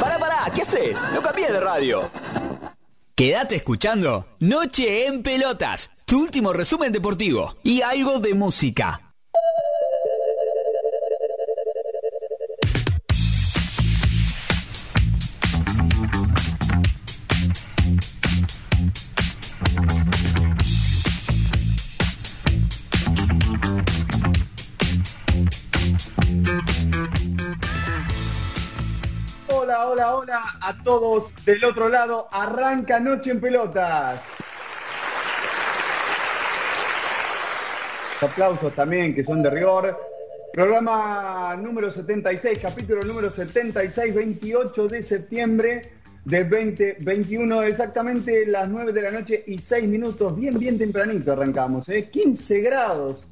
Pará, pará, ¿qué haces? No cambié de radio. Quédate escuchando Noche en Pelotas, tu último resumen deportivo y algo de música. A todos del otro lado. Arranca Noche en Pelotas. Aplausos también que son de rigor. Programa número 76, capítulo número 76, 28 de septiembre del 2021, exactamente las 9 de la noche y 6 minutos, bien, bien tempranito arrancamos, ¿eh? 15 grados,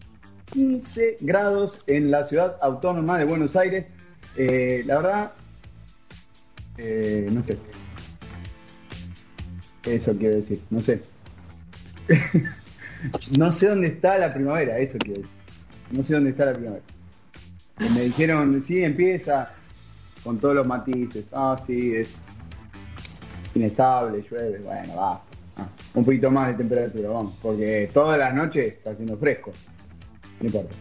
15 grados en la ciudad autónoma de Buenos Aires. Eh, la verdad, eh, no sé. Eso quiero decir, no sé. no sé dónde está la primavera, eso quiero decir. No sé dónde está la primavera. Me dijeron, sí, empieza con todos los matices. Ah, sí, es inestable, llueve, bueno, va. Ah, un poquito más de temperatura, vamos, porque todas las noches está haciendo fresco. No importa.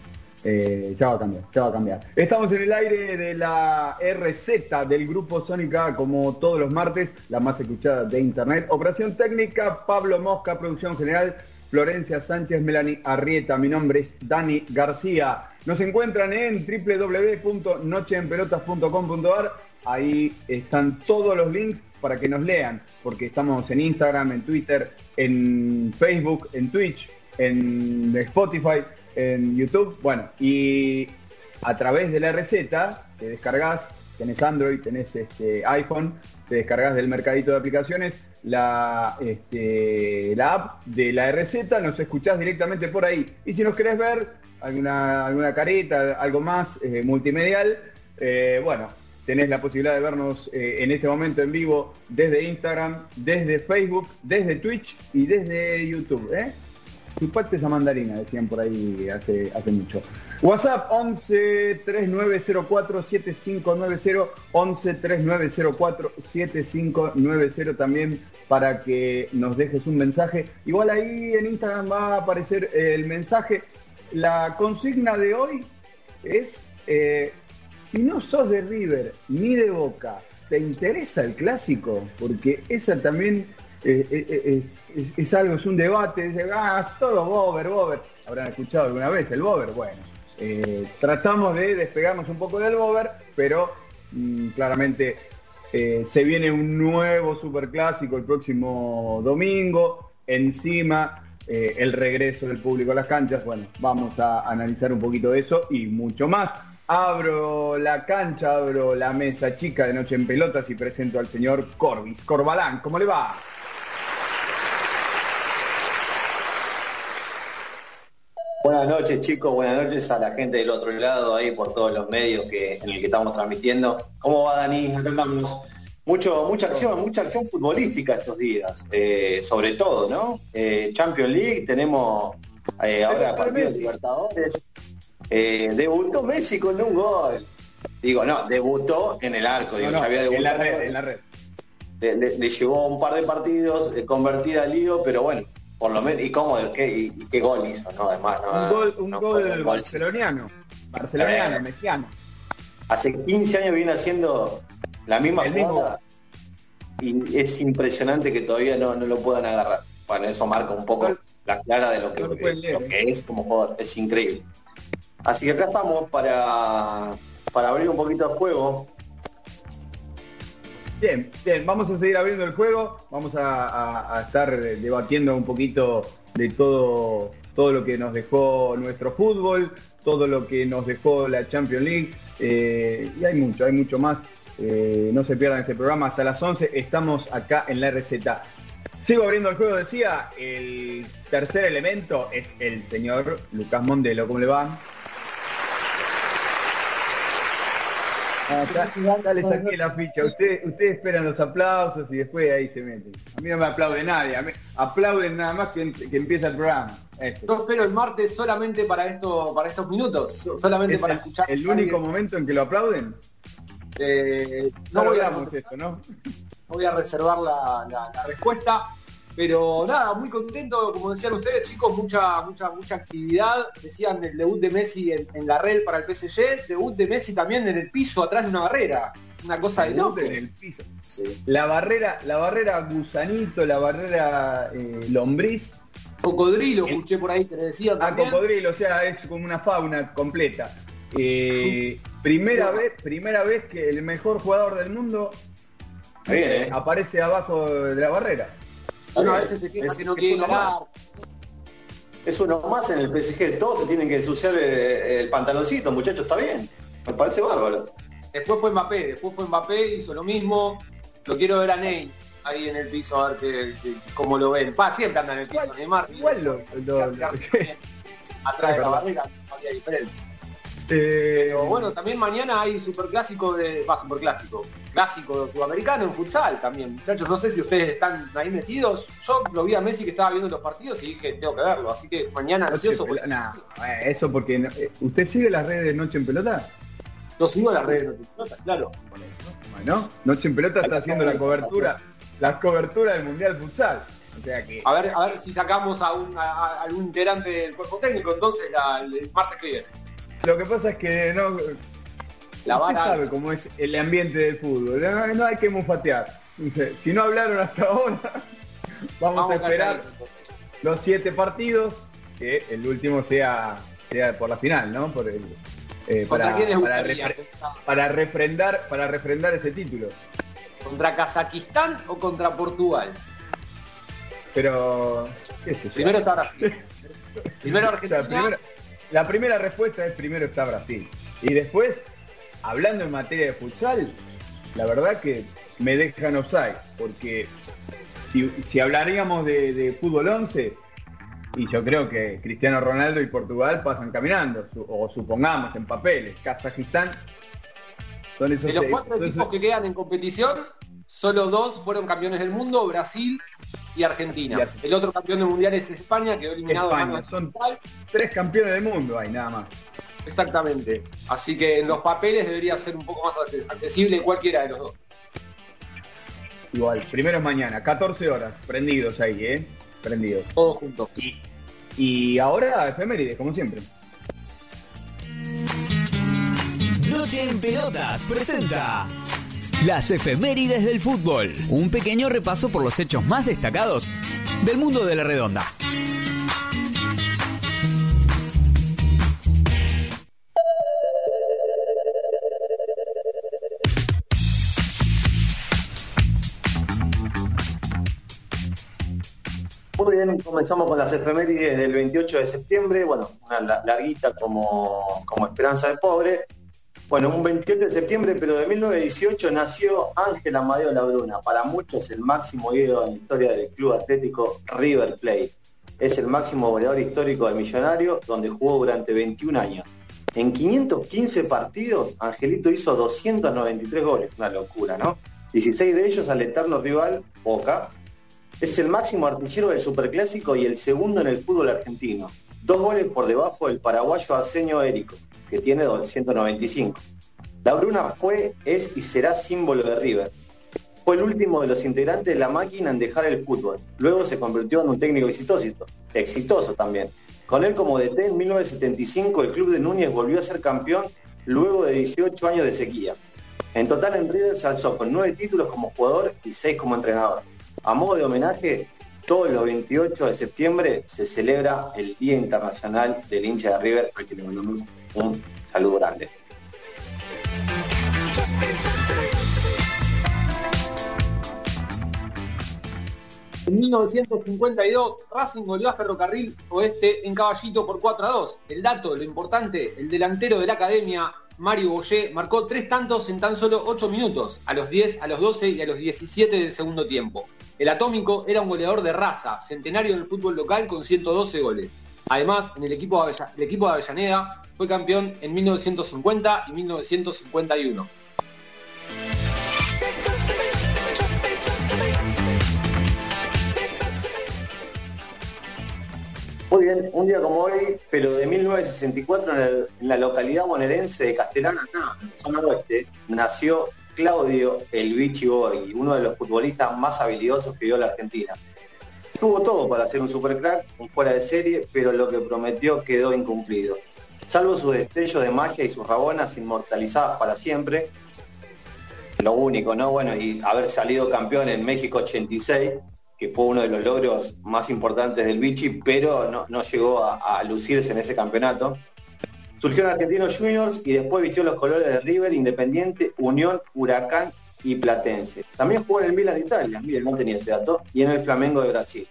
Eh, ya va a cambiar, ya va a cambiar. Estamos en el aire de la RZ del grupo Sónica, como todos los martes, la más escuchada de internet. Operación técnica, Pablo Mosca, producción general, Florencia Sánchez, Melanie Arrieta. Mi nombre es Dani García. Nos encuentran en www.nocheenpelotas.com.ar. Ahí están todos los links para que nos lean, porque estamos en Instagram, en Twitter, en Facebook, en Twitch, en Spotify, en YouTube. Bueno, y a través de la receta te descargas, tenés Android, tenés este, iPhone, te descargas del mercadito de aplicaciones la, este, la app de la receta, nos escuchás directamente por ahí. Y si nos querés ver alguna, alguna careta, algo más eh, multimedial, eh, bueno, tenés la posibilidad de vernos eh, en este momento en vivo desde Instagram, desde Facebook, desde Twitch y desde YouTube. ¿eh? Chupate esa mandarina, decían por ahí hace, hace mucho. WhatsApp 11 3904 7590 11 3904 7590 también para que nos dejes un mensaje. Igual ahí en Instagram va a aparecer el mensaje. La consigna de hoy es eh, si no sos de River ni de Boca, ¿te interesa el clásico? Porque esa también eh, eh, es, es- algo, es un debate, ah, es todo Bober, Bober. Habrán escuchado alguna vez el Bober, bueno. eh, tratamos de despegarnos un poco del Bober, pero mm, claramente eh, se viene un nuevo superclásico el próximo domingo. Encima eh, el regreso del público a las canchas. Bueno, vamos a analizar un poquito de eso y mucho más. Abro la cancha, abro la mesa chica de Noche en Pelotas y presento al señor Corbis Corbalán. ¿Cómo le va? Buenas noches chicos, buenas noches a la gente del otro lado ahí por todos los medios que, en el que estamos transmitiendo. ¿Cómo va Dani? Acá andamos. Mucho, mucha acción, mucha acción futbolística estos días, eh, sobre todo, ¿no? Eh, Champions League, tenemos eh, ahora partidos Libertadores. Eh, debutó Messi con un gol. Digo, no, debutó en el arco, digo, No, no, ya había en la debutado. red, en la red. le, le- le llevó un par de partidos eh, convertir al lío, pero bueno, por lo menos, y cómo, qué, y, y qué gol hizo, ¿no? Además, no, Un gol, un no gol gol. barceloniano. Barceloniano, Eh. mesiano. Hace 15 años viene haciendo la misma El mismo jugada y es impresionante que todavía no, no lo puedan agarrar. Bueno, eso marca un poco No- la clara de lo que, no lo pueden leer, lo ¿eh? es como jugador, es increíble. Así que acá estamos para, para abrir un poquito el juego. Bien, bien, vamos a seguir abriendo el juego, vamos a, estar debatiendo un poquito de todo, todo lo que nos dejó nuestro fútbol, todo lo que nos dejó la Champions League. Eh, y hay mucho, hay mucho más. Eh, no se pierdan este programa hasta las 11. Estamos acá en la receta. Sigo abriendo el juego, decía, el tercer elemento es el señor Lucas Mondelo. ¿Cómo le va? Ah, ya, le saqué la ficha. Ustedes usted esperan los aplausos y después ahí se meten. A mí no me aplaude nadie. A mí, aplauden nada más que, que empieza el programa. Yo espero el martes solamente para esto, para estos minutos. Solamente para escuchar. ¿El único momento en que lo aplauden? Eh, no voy a, esto, ¿no? voy a reservar la, respuesta. Pero nada, muy contento, como decían ustedes, chicos, mucha, mucha, mucha actividad. Decían el debut de Messi en, la red para el PSG, debut de Messi también en el piso, atrás de una barrera. Una cosa de loco. En el piso. La barrera, la barrera gusanito, la barrera eh, lombriz. Cocodrilo, escuché por ahí que le decía. Ah, cocodrilo, o sea, es como una fauna completa. Eh, primera vez, primera vez que el mejor jugador del mundo eh, aparece abajo de la barrera. A veces se queja que no quiere Es uno más en el PSG, todos se tienen que ensuciar el, pantaloncito, muchachos, está bien. Me parece bárbaro. Después fue Mbappé, después fue Mbappé, hizo lo mismo. Lo quiero ver a Ney ahí en el piso a ver que, cómo lo ven. Pa, siempre anda en el piso, Neymar. Igual lo, atrás de la barrera, no había diferencia. Eh, Pero bueno, también mañana hay superclásico de. Va, superclásico. Clásico sudamericano en futsal también. Muchachos, no sé si ustedes están ahí metidos. Yo lo vi a Messi que estaba viendo los partidos y dije, tengo que verlo. Así que mañana ansioso. Eh, eso porque. Eh, ¿Usted sigue las redes de Noche en Pelota? Yo sigo las redes de Noche en Pelota, claro. Bueno, Noche en Pelota está haciendo la cobertura. La cobertura del Mundial Futsal. O sea que... A ver, a ver si sacamos a, un, algún integrante del cuerpo técnico entonces el martes que viene. Lo que pasa es que no. La vara... sabe cómo es el ambiente del fútbol. No, hay que mufatear. Si no hablaron hasta ahora, vamos, a esperar los siete partidos, que el último sea, sea por la final, ¿no? Por el, eh, para, para, refrendar, para refrendar ese título. ¿Contra Kazajistán o contra Portugal? Pero, Primero está Brasil. primero Argentina. La primera respuesta es primero está Brasil. Y después, hablando en materia de futsal, la verdad que me dejan offside, porque si, hablaríamos de, fútbol 11, y yo creo que Cristiano Ronaldo y Portugal pasan caminando, o supongamos en papeles, Kazajistán. Son esos de los cuatro equipos que quedan en competición, solo dos fueron campeones del mundo, Brasil y Argentina. El otro campeón del mundial es España, quedó eliminado España. Son tres campeones del mundo hay nada más. Exactamente. Así que en los papeles debería ser un poco más accesible cualquiera de los dos. Igual, primero es mañana, 14 horas, prendidos ahí, ¿eh? Prendidos. Todos juntos. Y, y ahora efemérides, como siempre. Noche en Pelotas presenta las efemérides del fútbol. Un pequeño repaso por los hechos más destacados del mundo de la redonda. Muy bien, comenzamos con las efemérides del 28 de septiembre. Bueno, una larguita como, como esperanza de pobre. Bueno, un 28 de septiembre, pero de 1918 nació Ángel Amadeo Labruna, para muchos el máximo ídolo en la historia del club atlético River Plate. Es el máximo goleador histórico del Millonario, donde jugó durante 21 años. En 515 partidos, Angelito hizo 293 goles, una locura, ¿no? 16 de ellos al eterno rival Boca. Es el máximo artillero del Superclásico y el segundo en el fútbol argentino. Dos goles por debajo del paraguayo Arsenio Érico que tiene 295. La Bruna fue, es y será símbolo de River. Fue el último de los integrantes de la máquina en dejar el fútbol. Luego se convirtió en un técnico exitoso, exitoso también. Con él como DT en 1975 el club de Núñez volvió a ser campeón luego de 18 años de sequía. En total en River se alzó con 9 títulos como jugador y 6 como entrenador. A modo de homenaje, todos los 28 de septiembre se celebra el Día Internacional del hincha de River, al que le mandamos un saludo grande. En 1952, Racing goleó a Ferrocarril Oeste en Caballito por 4 a 2. El dato, lo importante, el delantero de la academia, Mario Boyé, marcó tres tantos en tan solo 8 minutos, a los 10, a los 12 y a los 17 del segundo tiempo. El Atómico era un goleador de raza, centenario en el fútbol local con 112 goles. Además, en el equipo, de el equipo de Avellaneda fue campeón en 1950 y 1951. Un día como hoy, pero de 1964 en, la localidad bonaerense de Castellana, zona oeste, nació Claudio El Vichy Borghi, uno de los futbolistas más habilidosos que dio la Argentina. Tuvo todo para ser un supercrack, un fuera de serie, pero lo que prometió quedó incumplido. Salvo sus destellos de magia y sus rabonas inmortalizadas para siempre, lo único, ¿no? Bueno, y haber salido campeón en México 86, fue uno de los logros más importantes del Vichy, pero no, llegó a, a, lucirse en ese campeonato. Surgió en Argentinos Juniors y después vistió los colores de River, Independiente, Unión, Huracán y Platense. También jugó en el Milan de Italia, miren, no tenía ese dato, y en el Flamengo de Brasil.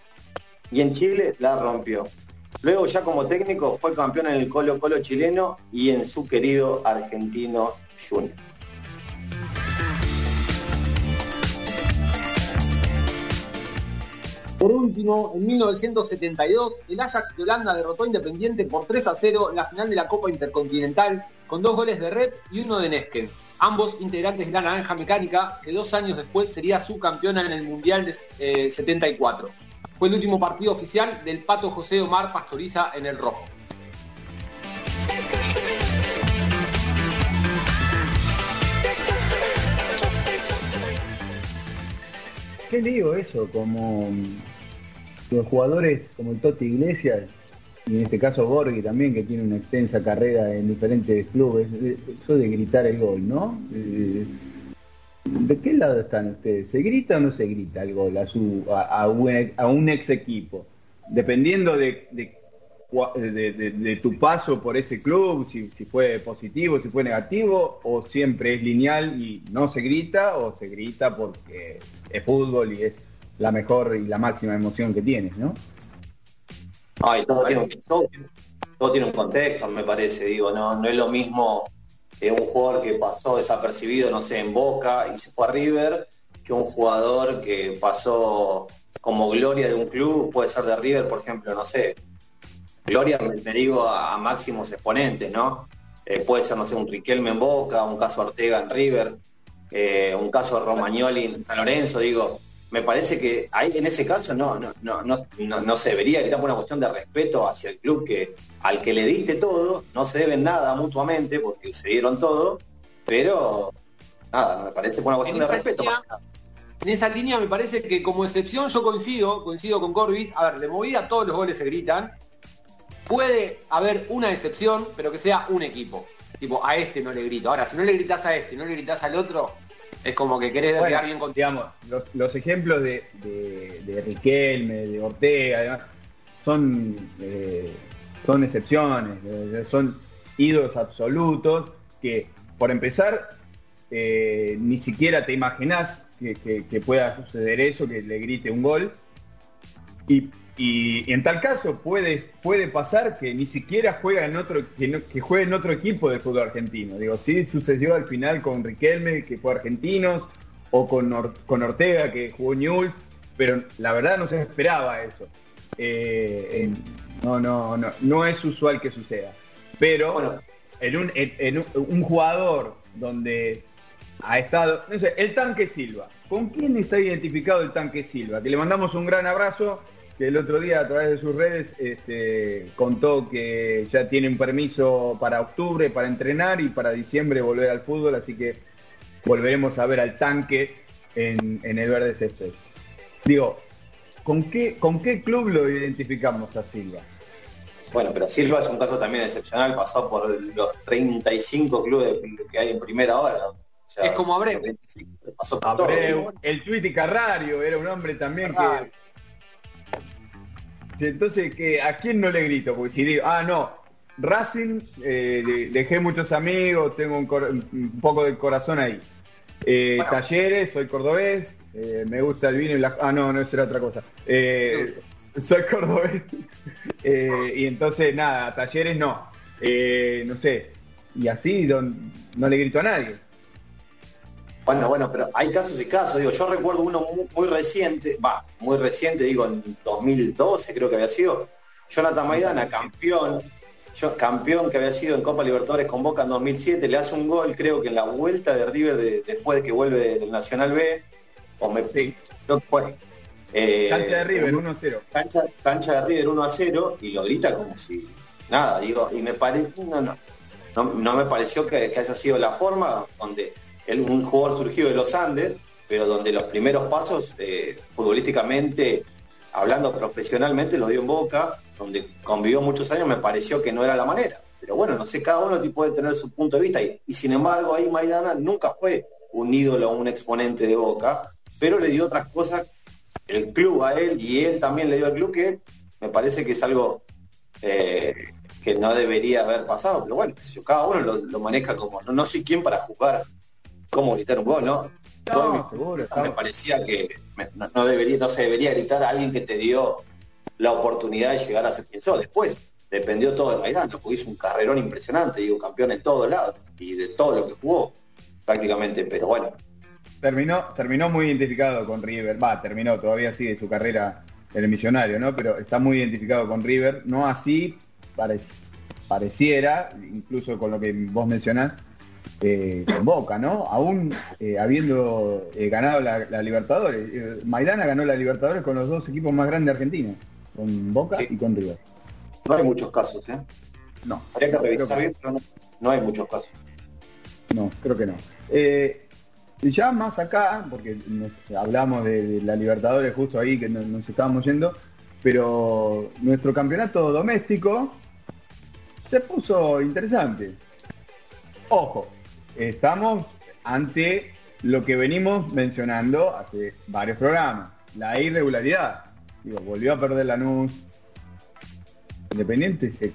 Y en Chile la rompió. Luego ya como técnico fue campeón en el Colo Colo chileno y en su querido argentino Junior. Por último, en 1972, el Ajax de Holanda derrotó a Independiente por 3 a 0 en la final de la Copa Intercontinental con dos goles de Red y uno de Neskens, ambos integrantes de la Naranja Mecánica, que dos años después sería subcampeona en el Mundial de 74. Eh, Fue el último partido oficial del Pato José Omar Pastoriza en el rojo. Qué lío eso, como los jugadores como el Totti Iglesias y en este caso Borghi también, que tiene una extensa carrera en diferentes clubes, eso de gritar el gol, ¿no? Eh, ¿De qué lado están ustedes? ¿Se grita o no se grita el gol a, su, a, un, ex equipo? Dependiendo de, de, tu paso por ese club, si, fue positivo, si fue negativo, o siempre es lineal y no se grita, o se grita porque es fútbol y es la mejor y la máxima emoción que tienes, ¿no? todo, tiene un, contexto, me parece, digo, no, no es lo mismo que un jugador que pasó desapercibido, no sé, en Boca y se fue a River, que un jugador que pasó como gloria de un club, puede ser de River, por ejemplo, no sé. Gloria me, digo a, máximos exponentes, ¿no? Eh, puede ser, no sé, un Riquelme en Boca, un caso Ortega en River, eh, un caso Romagnoli en San Lorenzo, digo, me parece que ahí en ese caso no, no, no, no, no se debería gritar por una cuestión de respeto hacia el club que al que le diste todo, no se deben nada mutuamente porque se dieron todo, pero nada, me parece por una cuestión de respeto. en esa línea me parece que como excepción yo coincido, coincido con Corbis, a ver, de movida todos los goles se gritan, puede haber una excepción, pero que sea un equipo. Tipo, a este no le grito. Ahora, si no le gritas a este, no le gritas al otro, es como que querés bueno, bien con... Digamos, los, ejemplos de, de, Riquelme, de Ortega, además, son, eh, son excepciones, eh, son ídolos absolutos que, por empezar, eh, ni siquiera te imaginás que, que, pueda suceder eso, que le grite un gol. Y y, en tal caso puede, puede pasar que ni siquiera juega en otro, que, juegue en otro equipo de fútbol argentino. Digo, sí sucedió al final con Riquelme, que fue argentino, o con, con Ortega, que jugó Newell's, pero la verdad no se esperaba eso. Eh, no, no, no, no es usual que suceda. Pero en, un, en, un, jugador donde ha estado, no sé, el tanque Silva. ¿Con quién está identificado el tanque Silva? Que le mandamos un gran abrazo que el otro día a través de sus redes este, contó que ya tienen permiso para octubre para entrenar y para diciembre volver al fútbol, así que volveremos a ver al tanque en, el verde césped. Digo, ¿con qué, ¿con qué club lo identificamos a Silva? Bueno, pero Silva es un caso también excepcional, pasó por los 35 clubes que hay en primera hora. es como Abreu. Pasó Abreu, el Carrario era un hombre también que entonces, que ¿a quién no le grito? Porque si digo, ah, no, Racing, eh, dejé muchos amigos, tengo un, poco de corazón ahí. Eh, talleres, soy cordobés, eh, me gusta el vino y la... Ah, no, no, eso era otra cosa. Soy cordobés. y entonces, nada, talleres no. no sé. Y así no le grito a nadie. Bueno, bueno, pero hay casos y casos. Digo, yo recuerdo uno muy, reciente, va, muy reciente, digo, en 2012 creo que había sido. Jonathan Maidana, campeón, yo, campeón que había sido en Copa Libertadores con Boca en 2007, le hace un gol, creo que en la vuelta de River después de que vuelve del Nacional B, o me sí. eh, cancha de River 1 a 0. Cancha, cancha de River 1 a 0 y lo grita como si nada, digo, y me parece, no, no, no, me pareció que, haya sido la forma donde un jugador surgido de los Andes, pero donde los primeros pasos eh, futbolísticamente, hablando profesionalmente, lo dio en Boca, donde convivió muchos años, me pareció que no era la manera. Pero bueno, no sé, cada uno puede tener su punto de vista y, sin embargo ahí Maidana nunca fue un ídolo un exponente de Boca, pero le dio otras cosas el club a él y él también le dio al club que me parece que es algo eh, que no debería haber pasado, pero bueno, cada uno lo, maneja como, no, no soy quien para jugar cómo gritar un gol, ¿no? me, parecía que no, debería, no se debería gritar a alguien que te dio la oportunidad de llegar a ser quien sos. Después dependió todo de Maidana, porque hizo un carrerón impresionante, digo, campeón en todos lados y de todo lo que jugó prácticamente, pero bueno. Terminó, terminó muy identificado con River, va, terminó, todavía sigue su carrera en el millonario, ¿no? Pero está muy identificado con River, no así pareciera, incluso con lo que vos mencionás, eh, con Boca, ¿no? Aún eh, habiendo eh, ganado la, Libertadores. Maidana ganó la Libertadores con los dos equipos más grandes de Argentina, con Boca y con River. No hay muchos casos, ¿eh? No. Habría que revisar bien, pero no, hay muchos casos. No, creo que no. Y ya más acá, porque hablamos de, la Libertadores justo ahí que nos estábamos yendo, pero nuestro campeonato doméstico se puso interesante. Ojo, estamos ante lo que venimos mencionando hace varios programas, la irregularidad. Digo, volvió a perder la NUS. Independiente se,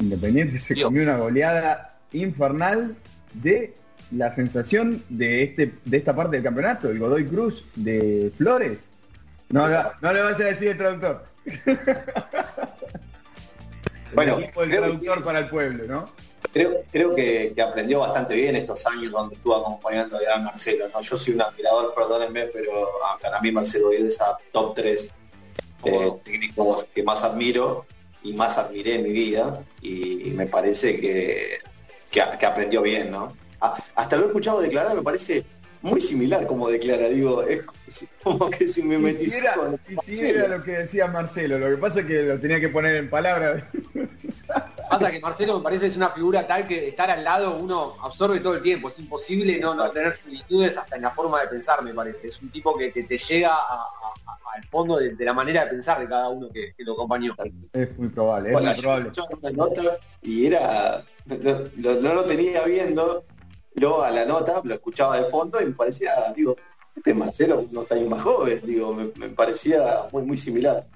Independiente se comió una goleada infernal de la sensación de este de esta parte del campeonato, el Godoy Cruz de Flores. No, no, le vas a decir el traductor. bueno, el traductor para el pueblo, ¿no? Creo, que, aprendió bastante bien estos años donde estuvo acompañando a Marcelo. ¿no? Yo soy un admirador, perdónenme, pero para mí Marcelo es a top 3 eh, técnicos que más admiro y más admiré en mi vida y me parece que, que, aprendió bien, ¿no? Ah, hasta lo he escuchado declarar, me parece muy similar como declara, digo, es como que si me metí... Quisiera, lo que decía Marcelo, lo que pasa es que lo tenía que poner en palabras. Pasa que Marcelo me parece es una figura tal que estar al lado uno absorbe todo el tiempo, es imposible no, no tener similitudes hasta en la forma de pensar, me parece. Es un tipo que, te llega al fondo de, la manera de pensar de cada uno que, lo acompañó. Es muy probable, es muy probable. y era, no, lo tenía viendo, luego a la nota lo escuchaba de fondo y me parecía, digo, este Marcelo unos años más joven, digo, me, me parecía muy, muy similar.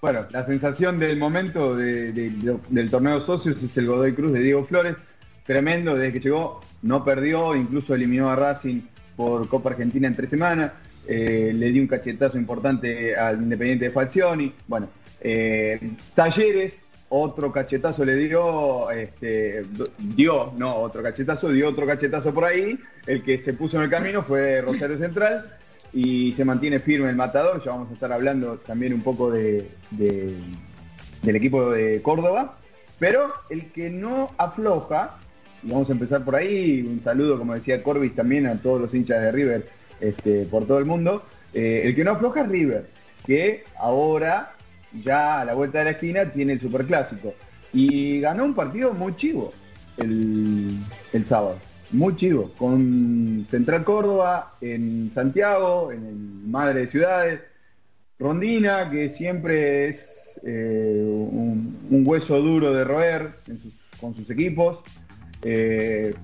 Bueno, la sensación del momento del torneo socios es el Godoy Cruz de Diego Flores. Tremendo, desde que llegó no perdió, incluso eliminó a Racing por Copa Argentina en tres semanas. Eh, le dio un cachetazo importante al Independiente de Falcioni. Bueno, eh, Talleres, otro cachetazo le dio, este, dio, no, otro cachetazo, dio otro cachetazo por ahí. El que se puso en el camino fue Rosario Central y se mantiene firme el matador. Ya vamos a estar hablando también un poco de, del equipo de Córdoba. Pero el que no afloja, y vamos a empezar por ahí, un saludo, como decía Corbis, también a todos los hinchas de River este, por todo el mundo. Eh, el que no afloja es River, que ahora, ya a la vuelta de la esquina, tiene el superclásico. Y ganó un partido muy chivo el, el sábado muy chido, con Central Córdoba, en Santiago, en el Madre de Ciudades, Rondina, que siempre es eh, un, hueso duro de roer con sus equipos. Eh,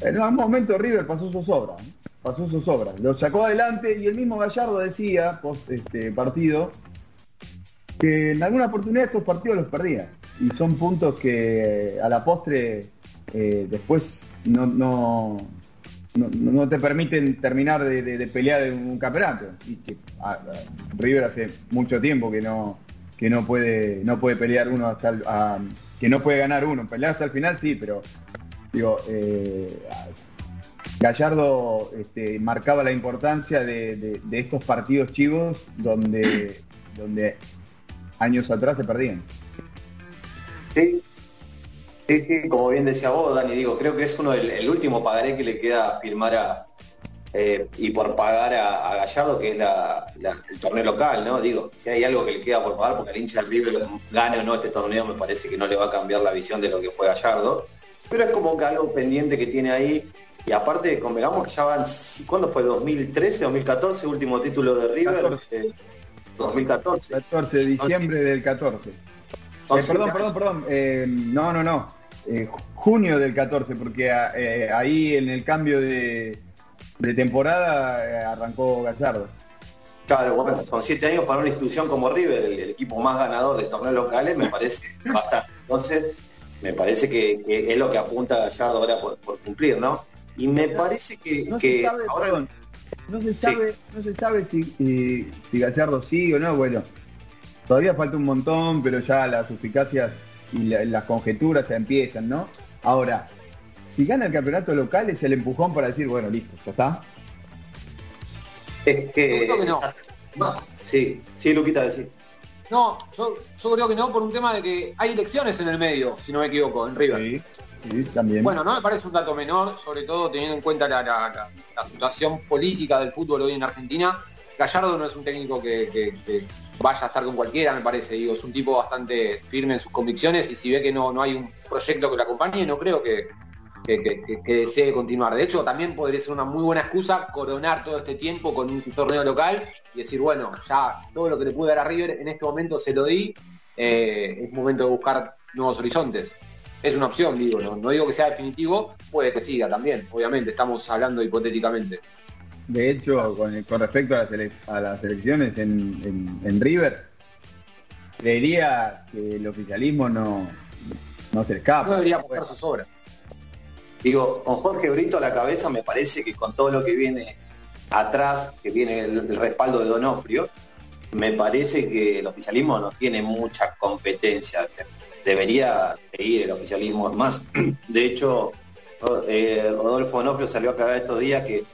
en un momento River pasó sus obras, pasó sus obras, lo sacó adelante y el mismo Gallardo decía, post este partido, que en alguna oportunidad estos partidos los perdía. Y son puntos que a la postre eh, después no, no, no, te permiten terminar de, pelear un campeonato. Y que, River hace mucho tiempo que no que no puede no puede pelear uno hasta que no puede ganar uno. Pelear hasta el final sí, pero digo eh, Gallardo este, marcaba la importancia de, estos partidos chivos donde donde años atrás se perdían. Como bien decía vos, Dani, digo, creo que es uno del el último pagaré que le queda firmar a eh, y por pagar a, Gallardo, que es el torneo local, ¿no? Digo, si hay algo que le queda por pagar, porque el hincha del River gane o no este torneo, me parece que no le va a cambiar la visión de lo que fue Gallardo. Pero es como que algo pendiente que tiene ahí. Y aparte, convengamos que ya van, ¿cuándo fue? ¿2013, 2014? Último título de River. 2014. 14 de diciembre del 14. Eh, perdón, perdón, perdón, eh, no, no, no. Eh, junio del 14, porque eh, ahí en el cambio de, temporada eh, arrancó Gallardo. Claro, bueno, son siete años para una institución como River, el, equipo más ganador de torneos locales, me parece bastante. Entonces, me parece que, es lo que apunta Gallardo ahora por, cumplir, ¿no? Y me parece que, no se sabe, ahora... no se sabe, no se sabe si, si Gallardo sigue o no, bueno, todavía falta un montón, pero ya las suficacias y las conjeturas se empiezan, ¿no? Ahora, si gana el campeonato local es el empujón para decir, bueno, listo, ya está. Es que... Yo creo que no. Sí, sí, Luquita, decir. No, yo, creo que no por un tema de que hay elecciones en el medio, si no me equivoco, en River. Sí, también. Bueno, no me parece un dato menor, sobre todo teniendo en cuenta la, situación política del fútbol hoy en Argentina. Gallardo no es un técnico que vaya a estar con cualquiera, me parece. Digo, es un tipo bastante firme en sus convicciones y si ve que no, no hay un proyecto que lo acompañe, no creo que, que, desee continuar. De hecho, también podría ser una muy buena excusa coronar todo este tiempo con un torneo local y decir, bueno, ya todo lo que le pude dar a River en este momento se lo di, eh, es momento de buscar nuevos horizontes. Es una opción, digo, no, no digo que sea definitivo, puede que siga también, obviamente, estamos hablando hipotéticamente. De hecho, con, respecto a las, elecciones en, River, creería que el oficialismo no, no se escapa. No debería buscar sus obras. Digo, con Jorge Brito a la cabeza me parece que con todo lo que viene atrás, que viene el, respaldo de Donofrio, me parece que el oficialismo no tiene mucha competencia. Debería seguir el oficialismo más. De hecho, eh, Rodolfo Donofrio salió a aclarar estos días que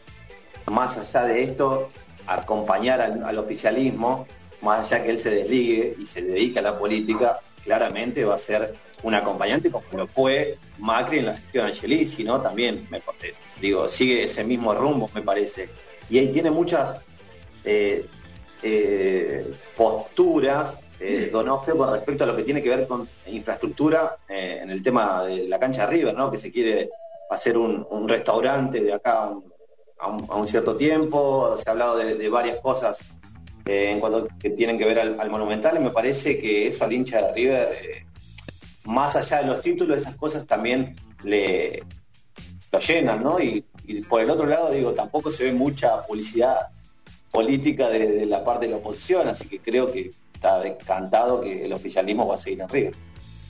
más allá de esto, acompañar al, oficialismo, más allá que él se desligue y se dedique a la política, claramente va a ser un acompañante como lo fue Macri en la gestión de Angelici, ¿no? También, me, digo, sigue ese mismo rumbo, me parece. Y ahí tiene muchas eh, eh, posturas eh, Donofrio con respecto a lo que tiene que ver con infraestructura eh, en el tema de la cancha de River, ¿no? Que se quiere hacer un, un restaurante de acá, a un, cierto tiempo, se ha hablado de, varias cosas eh, en cuanto que tienen que ver al, Monumental y me parece que eso al hincha de River, eh, más allá de los títulos, esas cosas también le lo llenan, ¿no? Y, por el otro lado, digo, tampoco se ve mucha publicidad política de, la parte de la oposición, así que creo que está decantado que el oficialismo va a seguir en River.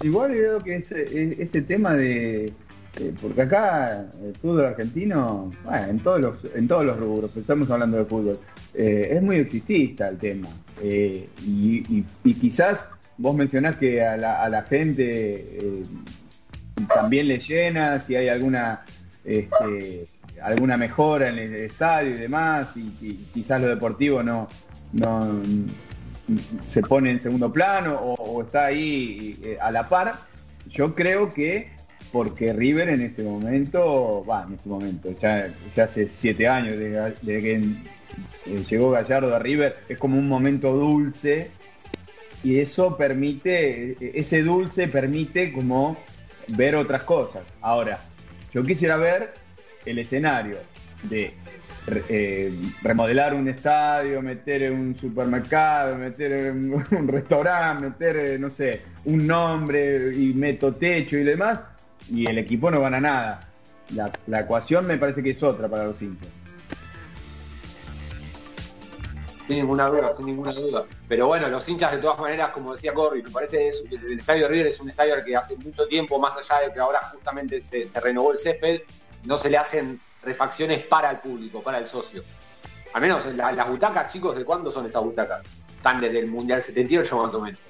Igual creo que ese, ese tema de eh, porque acá el fútbol argentino, bueno, en todos los, en todos los rubros, estamos hablando de fútbol, eh, es muy exitista el tema. Eh, y, quizás vos mencionás que a la, gente también le llena, si hay alguna este, alguna mejora en el estadio y demás, y, quizás lo deportivo no se pone en segundo plano o está ahí a la par. Yo creo que porque River en este momento, va, en este momento, ya, hace siete años desde, que eh, llegó Gallardo a River, es como un momento dulce y eso permite, ese dulce permite como ver otras cosas. Ahora, yo quisiera ver el escenario de eh, remodelar un estadio, meter en un supermercado, meter en un restaurante, meter, eh, no sé, un nombre y meto techo y demás, y el equipo no gana nada. La, ecuación me parece que es otra para los hinchas. Sin ninguna duda, sin ninguna duda. Pero bueno, los hinchas de todas maneras, como decía Corby, me parece que el estadio River es un estadio que hace mucho tiempo, más allá de que ahora justamente se, renovó el césped, no se le hacen refacciones para el público, para el socio. Al menos las butacas, chicos, ¿de cuándo son esas butacas? Están desde el Mundial 78 más o menos.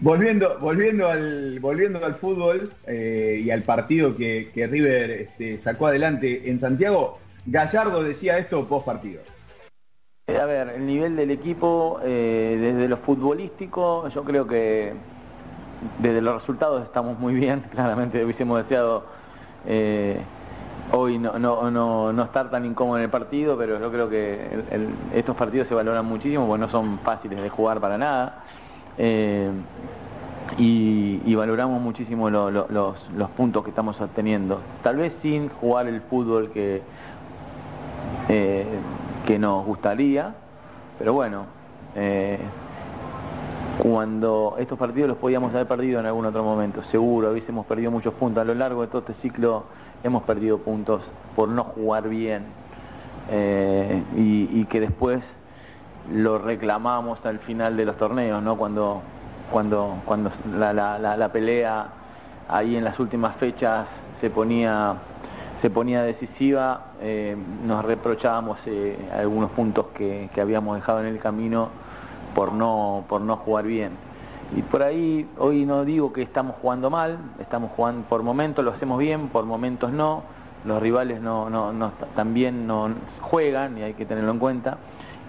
Volviendo, volviendo al, volviendo al fútbol eh, y al partido que, River este, sacó adelante en Santiago, Gallardo decía esto post partido. Eh, a ver, el nivel del equipo, eh, desde lo futbolístico, yo creo que desde los resultados estamos muy bien. Claramente hubiésemos deseado hoy no, no, no, no, estar tan incómodo en el partido, pero yo creo que estos partidos se valoran muchísimo porque no son fáciles de jugar para nada. Eh, y, valoramos muchísimo los, puntos que estamos obteniendo. Tal vez sin jugar el fútbol que, eh, que nos gustaría, pero bueno, eh, cuando estos partidos los podíamos haber perdido en algún otro momento, seguro, hubiésemos perdido muchos puntos. A lo largo de todo este ciclo hemos perdido puntos por no jugar bien y que después lo reclamamos al final de los torneos, ¿no? Cuando, cuando, cuando la, la, la, pelea ahí en las últimas fechas se ponía, se ponía decisiva, eh, nos reprochábamos eh, algunos puntos que, que, habíamos dejado en el camino por no, por no jugar bien. Y por ahí hoy no digo que estamos jugando mal, estamos jugando por momentos lo hacemos bien, por momentos no, los rivales no, no, no también no juegan y hay que tenerlo en cuenta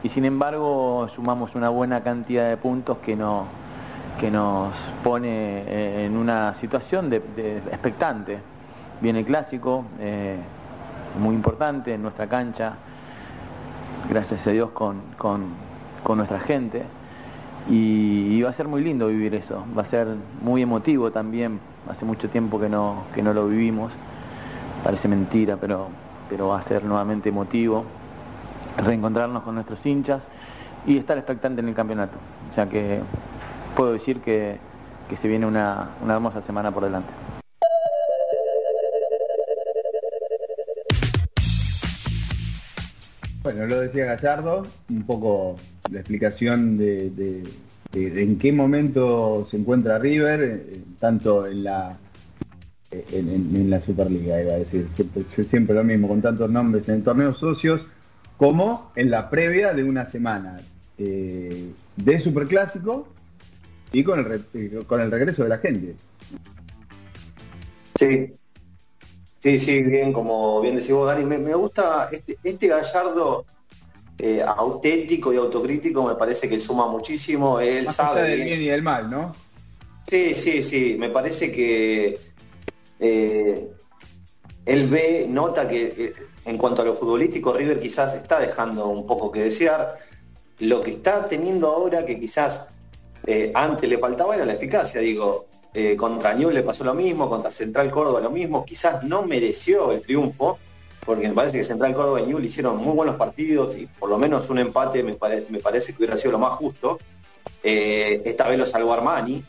y sin embargo sumamos una buena cantidad de puntos que, no, que nos pone eh, en una situación de, expectante. Viene clásico, eh, muy importante en nuestra cancha, gracias a Dios con, nuestra gente. Y, va a ser muy lindo vivir eso, va a ser muy emotivo también, hace mucho tiempo que no, que no lo vivimos, parece mentira, pero, pero va a ser nuevamente emotivo reencontrarnos con nuestros hinchas y estar expectante en el campeonato. O sea que puedo decir que, se viene una, hermosa semana por delante. Bueno, lo decía Gallardo, un poco la explicación de, en qué momento se encuentra River, eh, tanto en la en, la Superliga, iba a decir, siempre, siempre, lo mismo, con tantos nombres en torneos socios, como en la previa de una semana eh, de Superclásico y con el, eh, con el regreso de la gente. Sí, sí, sí, bien, como bien decís vos, Dani, me, gusta este, este gallardo eh, auténtico y autocrítico, me parece que suma muchísimo. Él sabe. del bien y del mal, ¿no? Sí, sí, sí, me parece que él ve, nota que en cuanto a lo futbolístico, River quizás está dejando un poco que desear. Lo que está teniendo ahora, que quizás eh, antes le faltaba, era la eficacia. Digo, eh, contra Newell le pasó lo mismo, contra Central Córdoba lo mismo. Quizás no mereció el triunfo, porque me parece que Central Córdoba y Newell hicieron muy buenos partidos y por lo menos un empate me, parece que hubiera sido lo más justo. Eh, esta vez lo salvó Armani.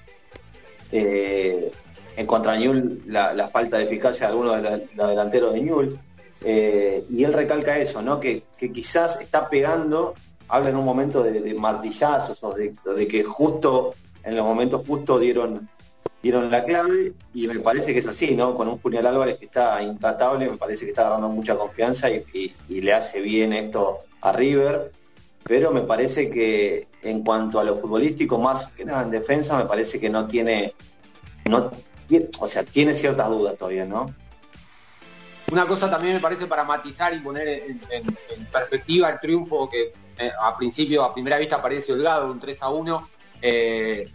en contra Newell la, falta de eficacia de algunos de los delanteros de Newell. Eh, y él recalca eso, ¿no? Que, quizás está pegando, habla en un momento de, martillazos de, que justo, en los momentos justos dieron, dieron la clave y me parece que es así, ¿no? Con un Julián Álvarez que está intratable, me parece que está dando mucha confianza y, le hace bien esto a River, pero me parece que en cuanto a lo futbolístico, más que nada en defensa, me parece que no tiene, o sea, tiene ciertas dudas todavía, ¿no? Una cosa también me parece para matizar y poner en, perspectiva el triunfo que eh, a principio, a primera vista parece holgado, un 3 a 1. Eh,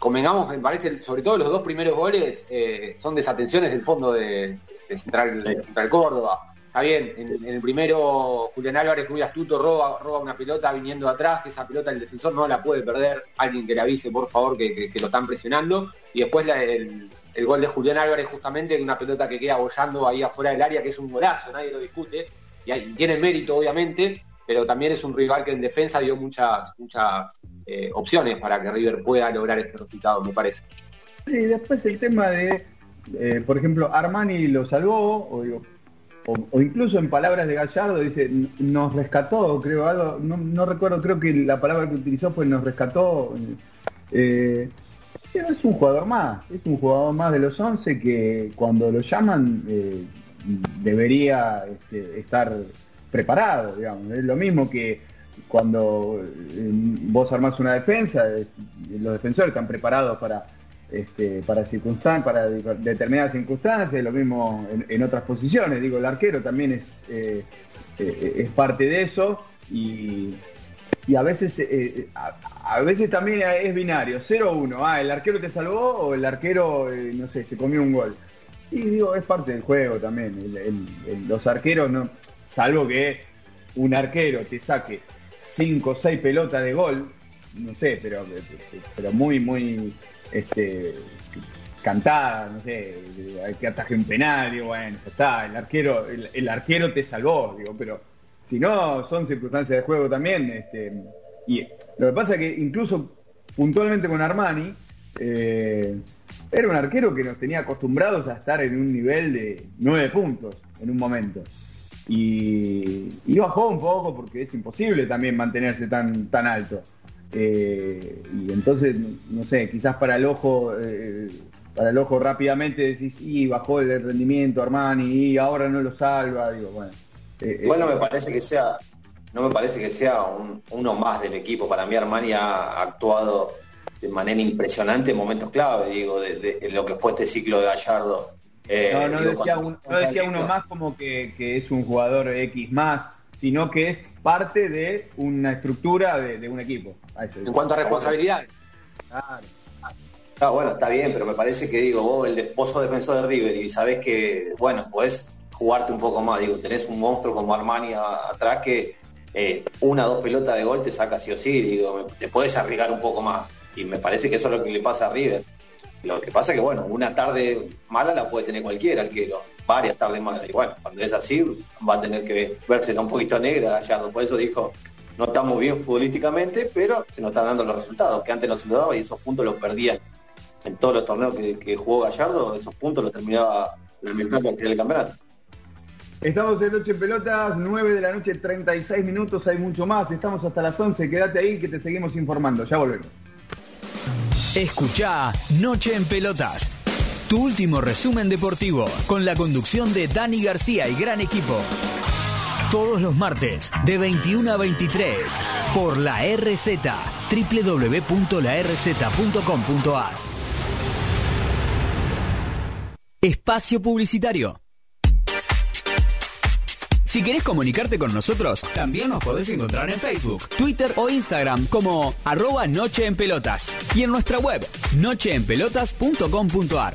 convengamos, me parece, sobre todo los dos primeros goles eh, son desatenciones del fondo de, Central, Central Córdoba. Está bien, en, el primero Julián Álvarez muy astuto roba, roba una pelota viniendo atrás, que esa pelota el defensor no la puede perder, alguien que le avise por favor que, lo están presionando, y después la, el, el gol de Julián Álvarez justamente de una pelota que queda bollando ahí afuera del área, que es un golazo, nadie lo discute, y tiene mérito obviamente, pero también es un rival que en defensa dio muchas, muchas eh, opciones para que River pueda lograr este resultado, me parece. Y después el tema de, eh, por ejemplo, Armani lo salvó, o, incluso en palabras de Gallardo dice, nos rescató, creo, algo, no, recuerdo, creo que la palabra que utilizó fue nos rescató. Eh, pero es un jugador más, es un jugador más de los 11 que cuando lo llaman eh, debería este, estar preparado, digamos. Es lo mismo que cuando eh, vos armás una defensa, los defensores están preparados para este, para circunstancias, para determinadas circunstancias, lo mismo en, otras posiciones. Digo, el arquero también es, eh, es parte de eso y, a veces a, veces también es binario, 0-1, ah, el arquero te salvó o el arquero, no sé, se comió un gol. Y digo, es parte del juego también. los arqueros, no, salvo que un arquero te saque 5 o 6 pelotas de gol, no sé, pero, pero muy, muy este, cantada, no sé, que ataje un penal, digo, bueno, está, el arquero, el, arquero te salvó, digo, pero si no, son circunstancias de juego también, este, y lo que pasa es que incluso puntualmente con Armani, eh, era un arquero que nos tenía acostumbrados a estar en un nivel de 9 puntos en un momento. Y, bajó un poco porque es imposible también mantenerse tan, tan alto. Eh, y entonces, no sé, quizás para el ojo, eh, para el ojo rápidamente decís, y bajó el rendimiento Armani, y ahora no lo salva, digo, bueno. Eh, bueno, me parece que sea, no me parece que sea uno más del equipo. Para mí Armani ha actuado de manera impresionante en momentos clave, digo, de, lo que fue este ciclo de Gallardo. no, no, decía, uno más como que, que es un jugador X más, sino que es parte de una estructura de, un equipo. en cuanto a responsabilidad. Claro. Ah, bueno, está bien, pero me parece que digo, vos el esposo defensor de River y sabés que, bueno, podés jugarte un poco más. Digo, tenés un monstruo como Armani atrás que eh, una o dos pelotas de gol te saca sí o sí, digo, te puedes arriesgar un poco más. Y me parece que eso es lo que le pasa a River. Lo que pasa es que, bueno, una tarde mala la puede tener cualquier arquero varias tardes más. Y bueno, cuando es así, va a tener que verse un poquito negra Gallardo. Por eso dijo, no estamos bien futbolísticamente, pero se nos están dando los resultados, que antes no se lo daba y esos puntos los perdían. En todos los torneos que, jugó Gallardo, esos puntos los terminaba lamentando al final del campeonato. Estamos en Noche en Pelotas, 9 de la noche, 36 minutos, hay mucho más. Estamos hasta las 11, quédate ahí que te seguimos informando. Ya volvemos. Escucha Noche en Pelotas tu último resumen deportivo, con la conducción de Dani García y gran equipo. Todos los martes, de 21 a 23, por la RZ, www.larz.com.ar. Espacio Publicitario. Si querés comunicarte con nosotros, también nos podés encontrar en Facebook, Twitter o Instagram como arroba Noche en Pelotas y en nuestra web nocheenpelotas.com.ar.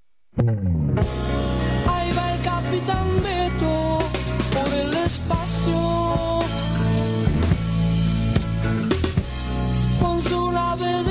Ahí va el capitán Beto por el espacio. Con su nave de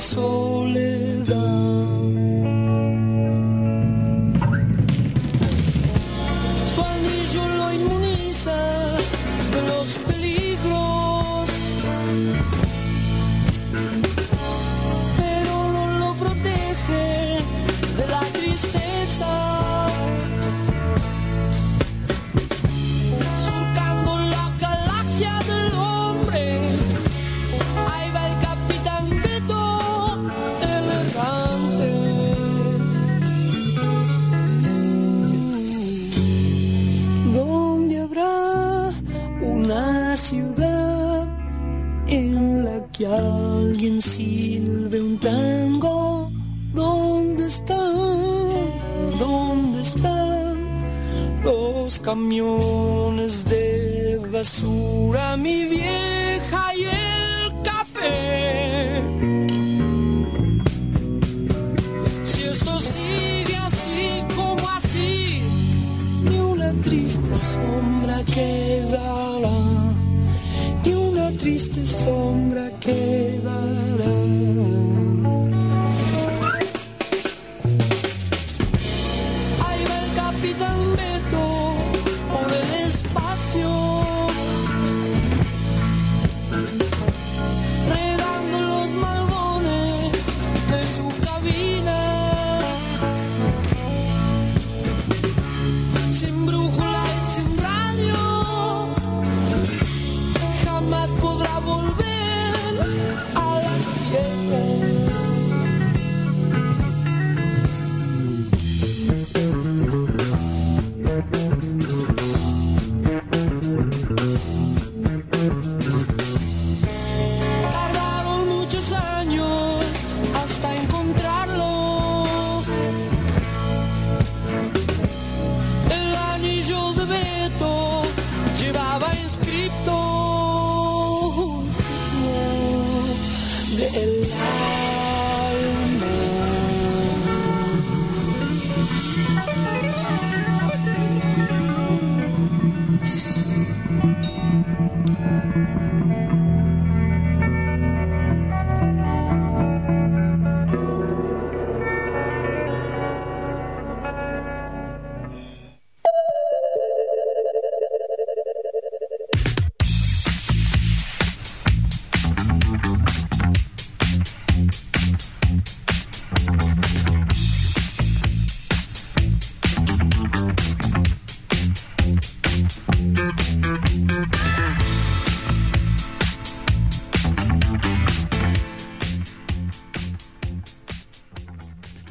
Ya no puedo más de de basura? Mi vieja y el café. Si esto sigue así como así, ni una triste sombra quedará, ni una triste sombra quedará.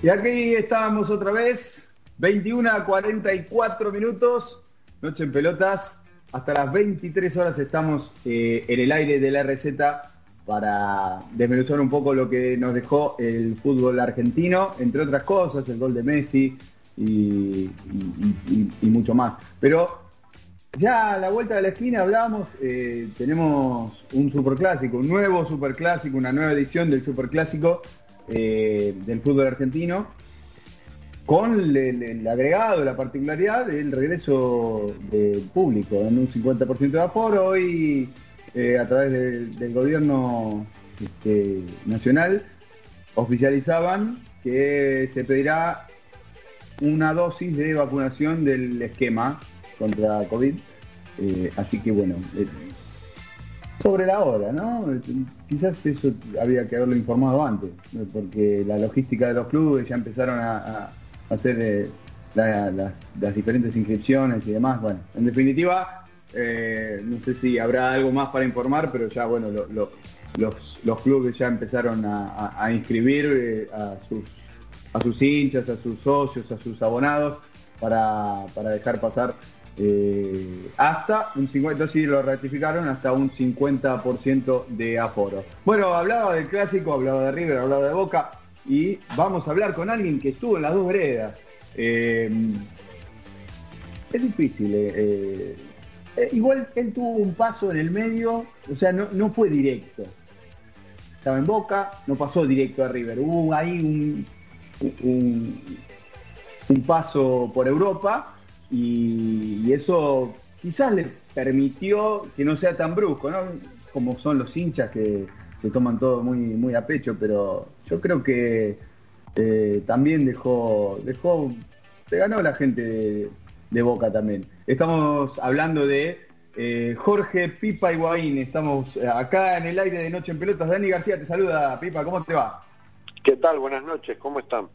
Y aquí estábamos otra vez, 21 a 44 minutos, Noche en Pelotas. Hasta las 23 horas estamos eh, en el aire de la receta para desmenuzar un poco lo que nos dejó el fútbol argentino, entre otras cosas, el gol de Messi y, mucho más. Pero ya a la vuelta de la esquina hablábamos, eh, tenemos un superclásico, un nuevo superclásico, una nueva edición del superclásico eh, del fútbol argentino, con el, agregado, la particularidad del regreso del público, en un 50% de aforo, hoy eh, a través del gobierno este, nacional oficializaban que se pedirá una dosis de vacunación del esquema contra COVID. Eh, así que bueno, eh, sobre la hora, ¿no? Quizás eso había que haberlo informado antes, porque la logística de los clubes ya empezaron a, hacer eh, las, diferentes inscripciones y demás. Bueno, en definitiva, eh, no sé si habrá algo más para informar, pero ya bueno, los, clubes ya empezaron a, inscribir eh, a, sus, a sus hinchas, a sus socios, a sus abonados para, dejar pasar eh, hasta un 50, sí lo ratificaron, hasta un 50% de aforo. Bueno, hablaba del clásico, hablaba de River, hablaba de Boca y vamos a hablar con alguien que estuvo en las dos veredas. Eh, es difícil. Eh, igual él tuvo un paso en el medio, o sea, no, fue directo. Estaba en Boca, no pasó directo a River. Hubo ahí un un paso por Europa y, eso quizás le permitió que no sea tan brusco, ¿no? Como son los hinchas que se toman todo muy, muy a pecho, pero yo creo que eh, también dejó, dejó, se ganó la gente de, Boca también. Estamos hablando de eh, Jorge Pipa Higuaín, estamos acá en el aire de Noche en Pelotas. Dani García te saluda, Pipa, ¿cómo te va? ¿Qué tal? Buenas noches, ¿cómo están?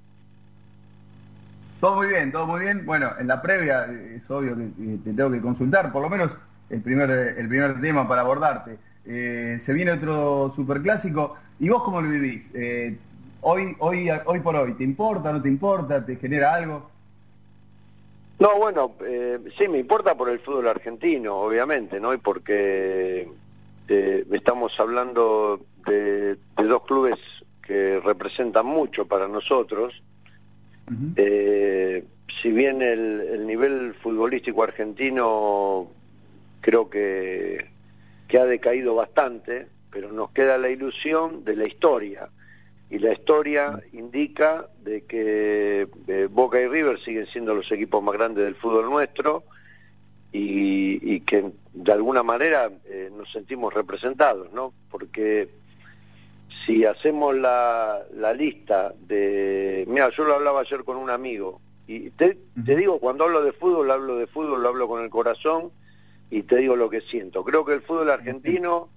Todo muy bien, todo muy bien. Bueno, en la previa es obvio que, te tengo que consultar, por lo menos el primer, el primer tema para abordarte. Eh, se viene otro superclásico. ¿Y vos cómo lo vivís? Eh, hoy, hoy, hoy por hoy, ¿te importa, no te importa? ¿Te genera algo? No, bueno, eh, sí me importa por el fútbol argentino, obviamente, ¿no? Y porque estamos hablando de dos clubes que representan mucho para nosotros eh, si bien el, nivel futbolístico argentino creo que, ha decaído bastante, pero nos queda la ilusión de la historia. Y la historia indica de que eh, Boca y River siguen siendo los equipos más grandes del fútbol nuestro y, que de alguna manera eh, nos sentimos representados, ¿no? Porque si hacemos la, la lista de... Mira, yo lo hablaba ayer con un amigo, y te, te, digo, cuando hablo de fútbol, hablo de fútbol, lo hablo con el corazón, y te digo lo que siento. Creo que el fútbol argentino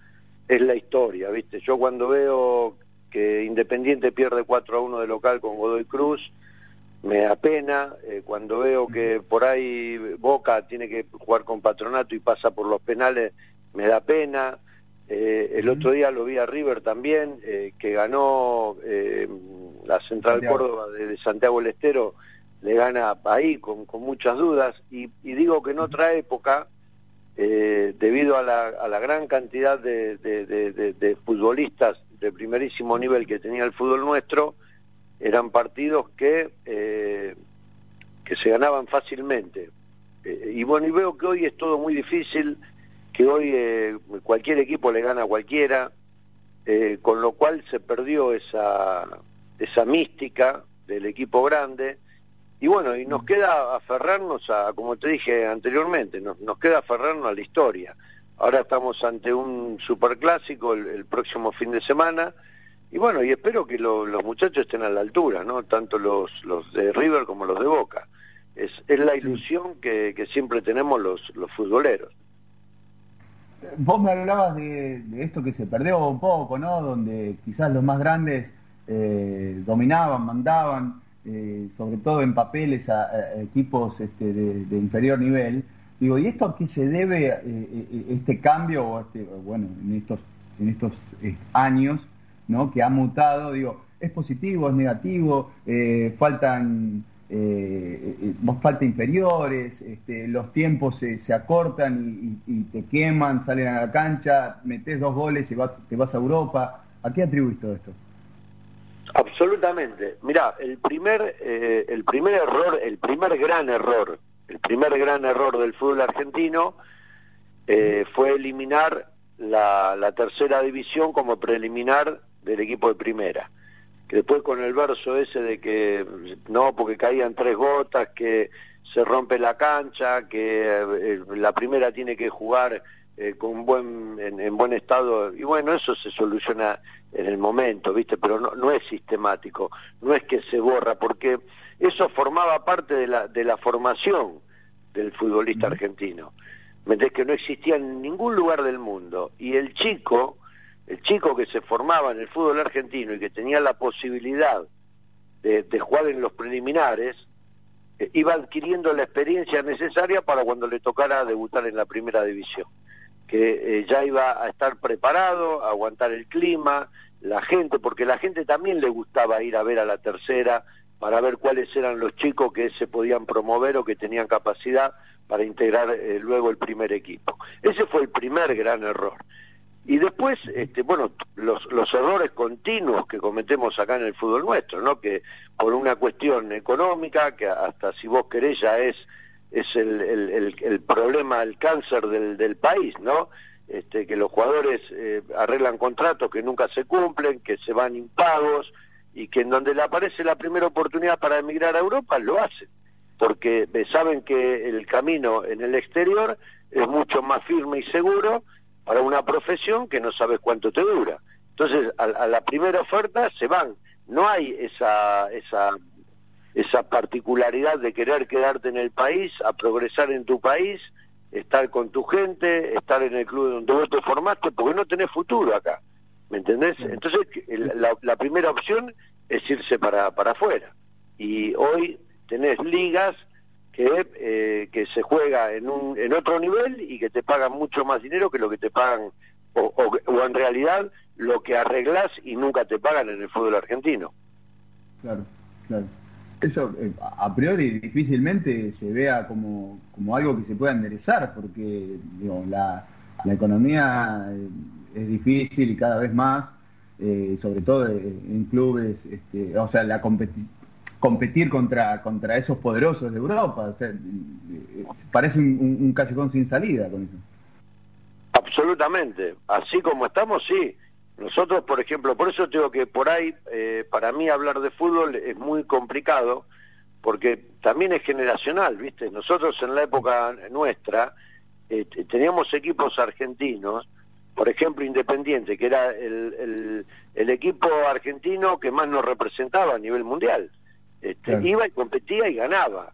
es la historia, ¿viste? Yo cuando veo que Independiente pierde 4 a 1 de local con Godoy Cruz, me apena, eh, cuando veo que por ahí Boca tiene que jugar con Patronato y pasa por los penales, me da pena, eh, el otro día lo vi a River también, eh, que ganó eh, la Central Córdoba de, Santiago del Estero, le gana ahí con, muchas dudas, y, digo que en otra época, debido a la, gran cantidad de, futbolistas de primerísimo nivel que tenía el fútbol nuestro, eran partidos que, que se ganaban fácilmente. y bueno, y veo que hoy es todo muy difícil, que hoy eh, cualquier equipo le gana a cualquiera, eh, con lo cual se perdió esa, esa mística del equipo grande. Y bueno, y nos queda aferrarnos a, como te dije anteriormente, nos, nos queda aferrarnos a la historia. Ahora estamos ante un superclásico el, el próximo fin de semana. Y bueno, y espero que los muchachos estén a la altura, ¿no? Tanto los, los de River como los de Boca. Es, es la ilusión que, que siempre tenemos los, los futboleros. Vos me hablabas de, esto que se perdió un poco, ¿no? Donde quizás los más grandes eh, dominaban, mandaban, eh, sobre todo en papeles a, equipos este, de, inferior nivel. Digo, ¿y esto a qué se debe eh, este cambio, este, bueno, en estos, en estos años, ¿no? Que ha mutado, digo, ¿es positivo, es negativo? ¿Faltan eh, falta inferiores, este, los tiempos se, acortan y, te queman, salen a la cancha, metes dos goles y te vas a Europa. ¿A qué atribuís todo esto? Absolutamente. Mira, el primer, eh, el primer error, el primer gran error, el primer gran error del fútbol argentino eh, fue eliminar la tercera división como preliminar del equipo de primera que después con el verso ese de que no, porque caían tres gotas, que se rompe la cancha, que eh, la primera tiene que jugar eh, con buen, en, buen estado, y bueno, eso se soluciona en el momento, ¿viste? Pero no, no es sistemático, no es que se borra, porque eso formaba parte de la, de la formación del futbolista argentino. ¿Me que no existía en ningún lugar del mundo? Y el chico el chico que se formaba en el fútbol argentino y que tenía la posibilidad de, jugar en los preliminares, eh, iba adquiriendo la experiencia necesaria para cuando le tocara debutar en la primera división, que eh, ya iba a estar preparado, a aguantar el clima, la gente, porque la gente también le gustaba ir a ver a la tercera para ver cuáles eran los chicos que se podían promover o que tenían capacidad para integrar eh, luego el primer equipo. Ese fue el primer gran error. Y después, este, bueno, los, los errores continuos que cometemos acá en el fútbol nuestro, ¿no? Que por una cuestión económica, que hasta si vos querés ya es, es el, el, el, problema, el cáncer del, del país, ¿no? Este, que los jugadores eh, arreglan contratos que nunca se cumplen, que se van impagos y que en donde le aparece la primera oportunidad para emigrar a Europa lo hacen, porque eh, saben que el camino en el exterior es mucho más firme y seguro para una profesión que no sabes cuánto te dura. Entonces, a, la primera oferta se van. No hay esa, esa, esa particularidad de querer quedarte en el país, a progresar en tu país, estar con tu gente, estar en el club donde vos te formaste, porque no tenés futuro acá. ¿Me entendés? Entonces, la, primera opción es irse para, para afuera. Y hoy tenés ligas que, eh, que se juega en, un, en otro nivel y que te pagan mucho más dinero que lo que te pagan, o, o, en realidad lo que arreglas y nunca te pagan en el fútbol argentino. Claro, claro. Eso eh, a priori difícilmente se vea como, como algo que se pueda enderezar, porque digo, la, la economía eh, es difícil y cada vez más, sobre todo en clubes, este, o sea, la competición competir contra, contra esos poderosos de Europa. parece un, un, callejón sin salida con eso. Absolutamente. Así como estamos, sí. Nosotros, por ejemplo, por eso digo que por ahí, eh, para mí hablar de fútbol es muy complicado, porque también es generacional, ¿viste? Nosotros en la época nuestra eh, teníamos equipos argentinos, por ejemplo, Independiente, que era el, el, el equipo argentino que más nos representaba a nivel mundial. Este, iba y competía y ganaba.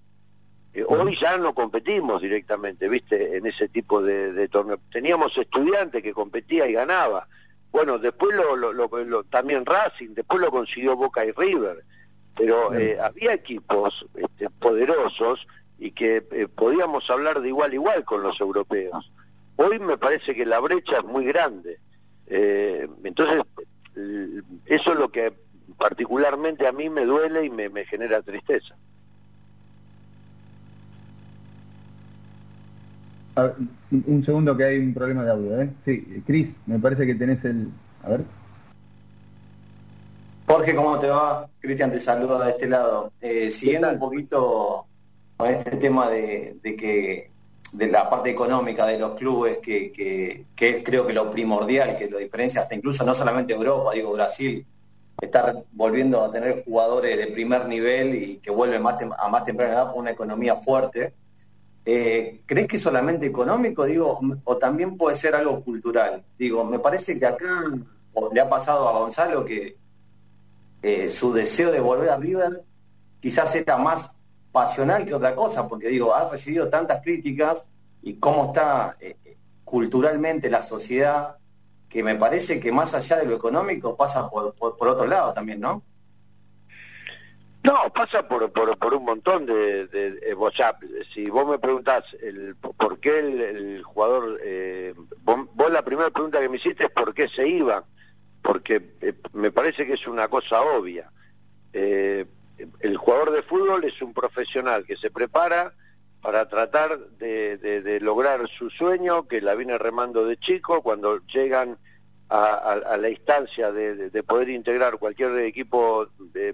Eh, hoy ya no competimos directamente, viste, en ese tipo de, de torneos. Teníamos estudiantes que competía y ganaba. Bueno, después lo, lo, también Racing, después lo consiguió Boca y River. Pero eh, había equipos este, poderosos y que eh, podíamos hablar de igual a igual con los europeos. Hoy me parece que la brecha es muy grande. entonces, eso es lo que particularmente a mí me duele y me, genera tristeza. un segundo que hay un problema de audio, ¿eh? Sí, Cris, me parece que tenés el... A ver. Jorge, ¿cómo te va? Cristian te saluda de este lado. Eh, siguiendo un poquito con este tema de, que de la parte económica de los clubes, que, que, que, es creo que lo primordial, que lo diferencia hasta incluso no solamente Europa, digo Brasil, estar volviendo a tener jugadores de primer nivel y que vuelven más a más temprana edad con una economía fuerte. Eh, ¿Crees que es solamente económico, digo, o también puede ser algo cultural? Digo, me parece que acá le ha pasado a Gonzalo que eh, su deseo de volver a River quizás era más pasional que otra cosa, porque digo, ha recibido tantas críticas y cómo está eh, culturalmente la sociedad que me parece que más allá de lo económico pasa por, por, otro lado también, ¿no? No, pasa por, por, un montón de, de, Si vos me preguntás el, por qué el, jugador, eh, vos, la primera pregunta que me hiciste es por qué se iba, porque eh, me parece que es una cosa obvia. Eh, el jugador de fútbol es un profesional que se prepara para tratar de, lograr su sueño, que la viene remando de chico, cuando llegan a, la instancia de, poder integrar cualquier equipo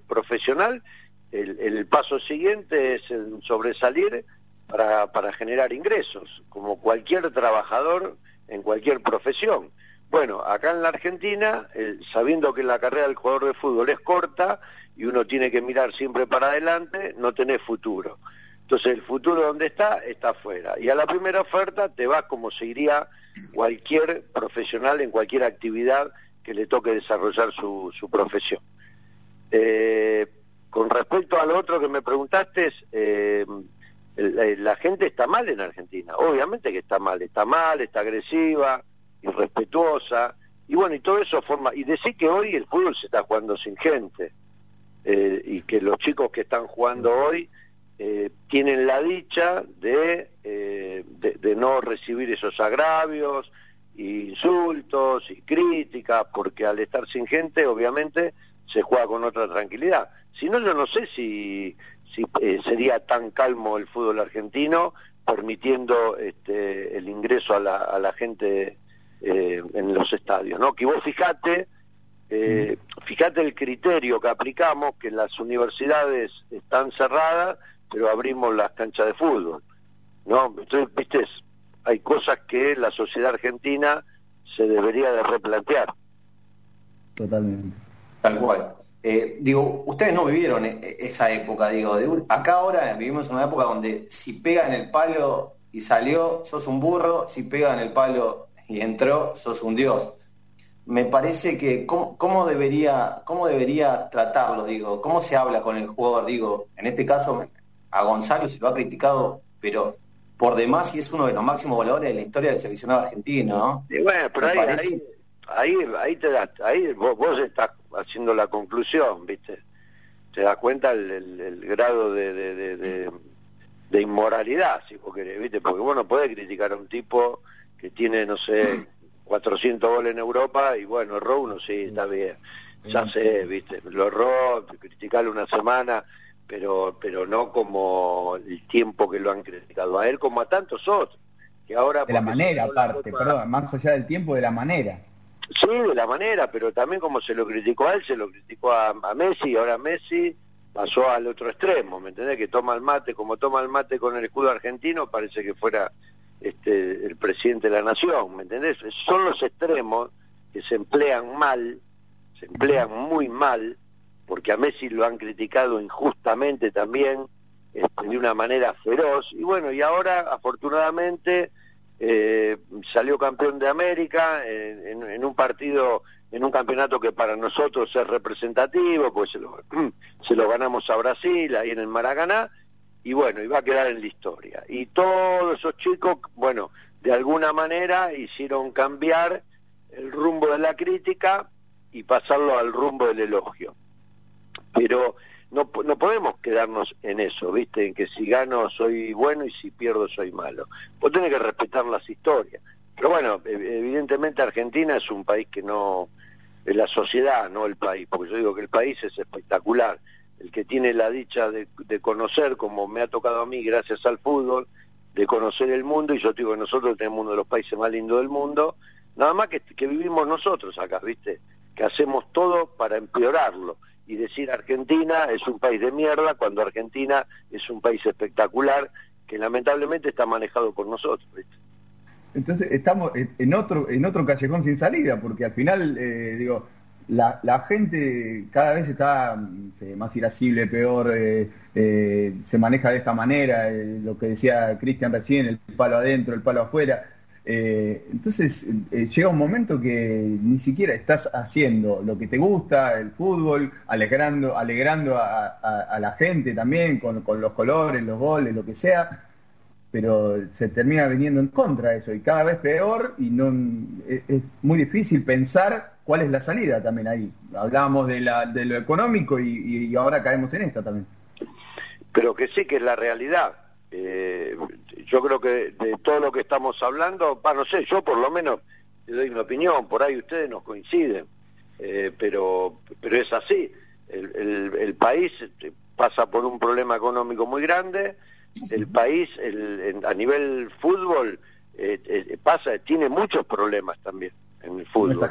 profesional, el, paso siguiente es el sobresalir para, para generar ingresos, como cualquier trabajador en cualquier profesión. Bueno, acá en la Argentina, sabiendo que la carrera del jugador de fútbol es corta y uno tiene que mirar siempre para adelante, no tenés futuro. Entonces el futuro donde está, está afuera. Y a la primera oferta te vas como se iría cualquier profesional en cualquier actividad que le toque desarrollar su, su profesión. Eh, con respecto a lo otro que me preguntaste, eh, la, gente está mal en Argentina, obviamente que está mal, está mal, está agresiva, irrespetuosa, y bueno, y todo eso forma, y decir que hoy el fútbol se está jugando sin gente, eh, y que los chicos que están jugando hoy eh, tienen la dicha de, de, no recibir esos agravios, insultos y críticas, porque al estar sin gente, obviamente, se juega con otra tranquilidad. Si no, yo no sé si, si sería tan calmo el fútbol argentino permitiendo este, el ingreso a la, a la gente eh, en los estadios, ¿no? Que vos fijate, eh, fíjate el criterio que aplicamos, que las universidades están cerradas, pero abrimos las canchas de fútbol, ¿no? Entonces, viste, hay cosas que la sociedad argentina se debería de replantear. Totalmente. Tal cual. Eh, digo, ustedes no vivieron e-, e-, esa época, digo, acá ahora vivimos en una época donde si pega en el palo y salió, sos un burro, si pega en el palo y entró, sos un dios. Me parece que, ¿cómo, debería, cómo debería tratarlo? Digo, ¿cómo se habla con el jugador? Digo, en este caso, a Gonzalo se lo ha criticado, pero por demás y es uno de los máximos valores de la historia del seleccionado argentino, ¿no? bueno, pero ahí, ahí, ahí, te das, ahí vos, vos estás haciendo la conclusión, ¿viste? Te das cuenta el, grado de, de, de, inmoralidad, si vos querés, ¿viste? Porque vos no podés criticar a un tipo que tiene, no sé, 400 goles en Europa y bueno, erró uno, sí, está bien. Ya sé, ¿viste? Lo erró, criticarle una semana, pero pero no como el tiempo que lo han criticado a él, como a tantos otros. Que ahora de la manera, aparte, perdón, más allá del tiempo, de la manera. Sí, de la manera, pero también como se lo criticó a él, se lo criticó a, Messi, y ahora Messi pasó al otro extremo, ¿me entendés? Que toma el mate, como toma el mate con el escudo argentino, parece que fuera este, el presidente de la nación, ¿me entendés? Son los extremos que se emplean mal, se emplean muy mal, porque a Messi lo han criticado injustamente también, este, de una manera feroz, y bueno, y ahora afortunadamente eh, salió campeón de América en, un partido, en un campeonato que para nosotros es representativo, pues se lo, se lo ganamos a Brasil, ahí en el Maracaná, y bueno, y va a quedar en la historia. Y todos esos chicos, bueno, de alguna manera hicieron cambiar el rumbo de la crítica y pasarlo al rumbo del elogio. Pero no, no podemos quedarnos en eso, ¿viste? En que si gano soy bueno y si pierdo soy malo. Vos tenés que respetar las historias. Pero bueno, evidentemente Argentina es un país que no, es la sociedad, no el país, porque yo digo que el país es espectacular. El que tiene la dicha de, conocer, como me ha tocado a mí gracias al fútbol, de conocer el mundo, y yo digo que nosotros tenemos uno de los países más lindos del mundo, nada más que, que vivimos nosotros acá, ¿viste? Que hacemos todo para empeorarlo y decir Argentina es un país de mierda cuando Argentina es un país espectacular que lamentablemente está manejado por nosotros. Entonces estamos en otro en otro callejón sin salida porque al final eh, digo la, la, gente cada vez está eh, más irascible, peor, eh, se maneja de esta manera, lo que decía Cristian recién, el palo adentro, el palo afuera. Eh, entonces eh, llega un momento que ni siquiera estás haciendo lo que te gusta, el fútbol, alegrando, alegrando a, la gente también con, los colores, los goles, lo que sea, pero se termina viniendo en contra de eso y cada vez peor y no es, muy difícil pensar cuál es la salida también ahí. Hablábamos de, la, de lo económico y, ahora caemos en esta también. Pero que sí que es la realidad eh, yo creo que de todo lo que estamos hablando, no sé, yo por lo menos le doy mi opinión, por ahí ustedes nos coinciden, eh, pero, pero es así. El, el, país este, pasa por un problema económico muy grande, el país el, a nivel fútbol eh, eh, pasa, tiene muchos problemas también en el fútbol.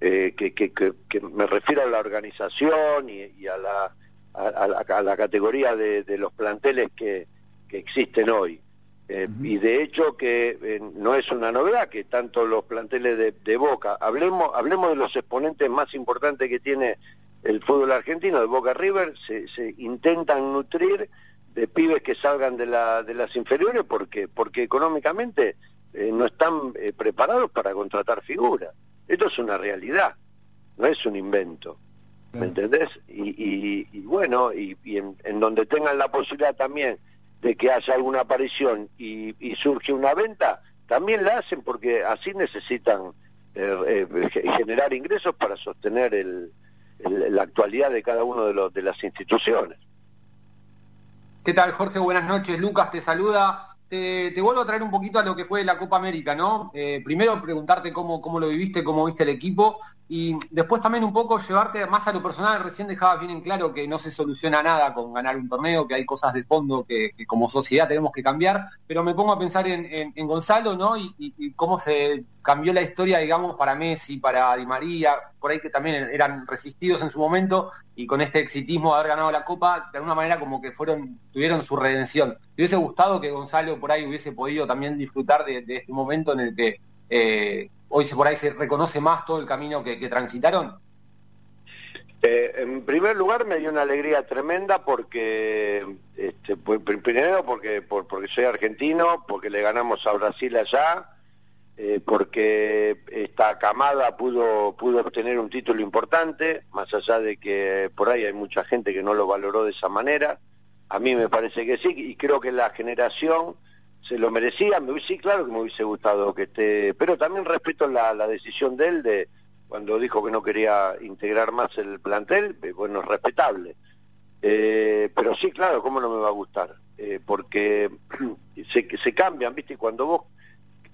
Eh, que, que, que, me refiero a la organización y, a, la, a, la, a la categoría de, de los planteles que, que existen hoy. Eh, y de hecho que eh, no es una novedad que tanto los planteles de, Boca, hablemos, hablemos de los exponentes más importantes que tiene el fútbol argentino, de Boca River, se, se intentan nutrir de pibes que salgan de, la, de las inferiores porque, porque económicamente eh, no están preparados para contratar figuras. Esto es una realidad, no es un invento. ¿Me entendés? Y, y, bueno, y, en, en donde tengan la posibilidad también de que haya alguna aparición y, surge una venta, también la hacen porque así necesitan eh, eh, generar ingresos para sostener la actualidad de cada uno de, los, de las instituciones. ¿Qué tal, Jorge? Buenas noches. Lucas te saluda. Te, vuelvo a traer un poquito a lo que fue la Copa América, ¿no? Eh, primero preguntarte cómo, cómo lo viviste, cómo viste el equipo y después también un poco llevarte más a lo personal. Recién dejabas bien en claro que no se soluciona nada con ganar un torneo, que hay cosas de fondo que, como sociedad tenemos que cambiar, pero me pongo a pensar en, Gonzalo, ¿no? Y, cómo se cambió la historia, digamos, para Messi, para Di María, por ahí que también eran resistidos en su momento y con este exitismo de haber ganado la Copa, de alguna manera como que fueron, tuvieron su redención. ¿Te hubiese gustado que Gonzalo por ahí hubiese podido también disfrutar de, este momento en el que eh, hoy se por ahí se reconoce más todo el camino que, transitaron? Eh, en primer lugar me dio una alegría tremenda porque, este, primero porque, porque soy argentino, porque le ganamos a Brasil allá, eh, porque esta camada pudo, pudo obtener un título importante, más allá de que por ahí hay mucha gente que no lo valoró de esa manera. A mí me parece que sí, y creo que la generación se lo merecía, sí, claro que me hubiese gustado que esté, pero también respeto la, decisión de él de cuando dijo que no quería integrar más el plantel, eh, bueno, es respetable. Eh, pero sí, claro, ¿cómo no me va a gustar? Eh, porque se, se cambian, ¿viste? Cuando vos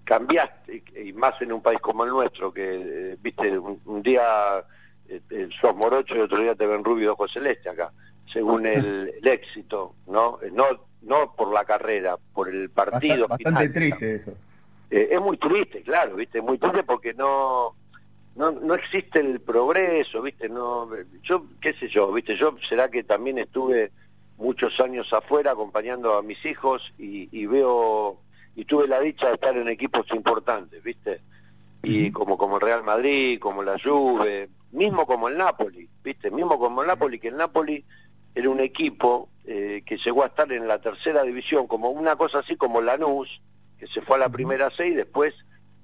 cambiaste, y más en un país como el nuestro, que, ¿viste? Un, día sos morocho y otro día te ven rubio y ojos celeste acá, según el, el éxito, ¿no? No no por la carrera, por el partido. Bastante, triste eso. Eh, es muy triste, claro, viste, muy triste porque no, no, no existe el progreso, viste, no, yo, qué sé yo, viste, yo será que también estuve muchos años afuera acompañando a mis hijos y, y veo, y tuve la dicha de estar en equipos importantes, viste, y como, como el Real Madrid, como la Juve, mismo como el Napoli, viste, mismo como el Napoli, que el Napoli era un equipo eh, que llegó a estar en la tercera división, como una cosa así como Lanús, que se fue a la primera C y después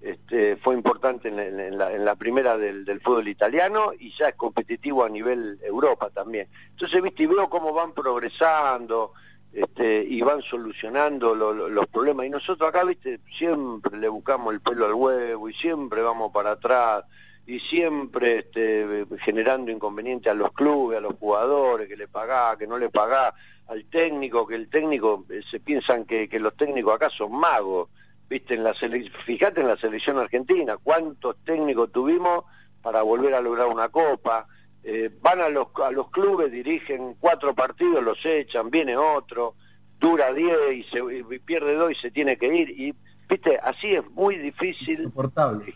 este, fue importante en, la, primera del, fútbol italiano y ya es competitivo a nivel Europa también. Entonces, viste, y veo cómo van progresando este, y van solucionando los problemas. Y nosotros acá, viste, siempre le buscamos el pelo al huevo y siempre vamos para atrás y siempre este, generando inconveniente a los clubes, a los jugadores, que le pagá, que no le pagá, al técnico, que el técnico, eh, se piensan que, los técnicos acá son magos, viste, en la fíjate en la selección argentina, cuántos técnicos tuvimos para volver a lograr una copa, eh, van a los, a los clubes, dirigen cuatro partidos, los echan, viene otro, dura diez y, se, pierde dos y se tiene que ir, y viste, así es muy difícil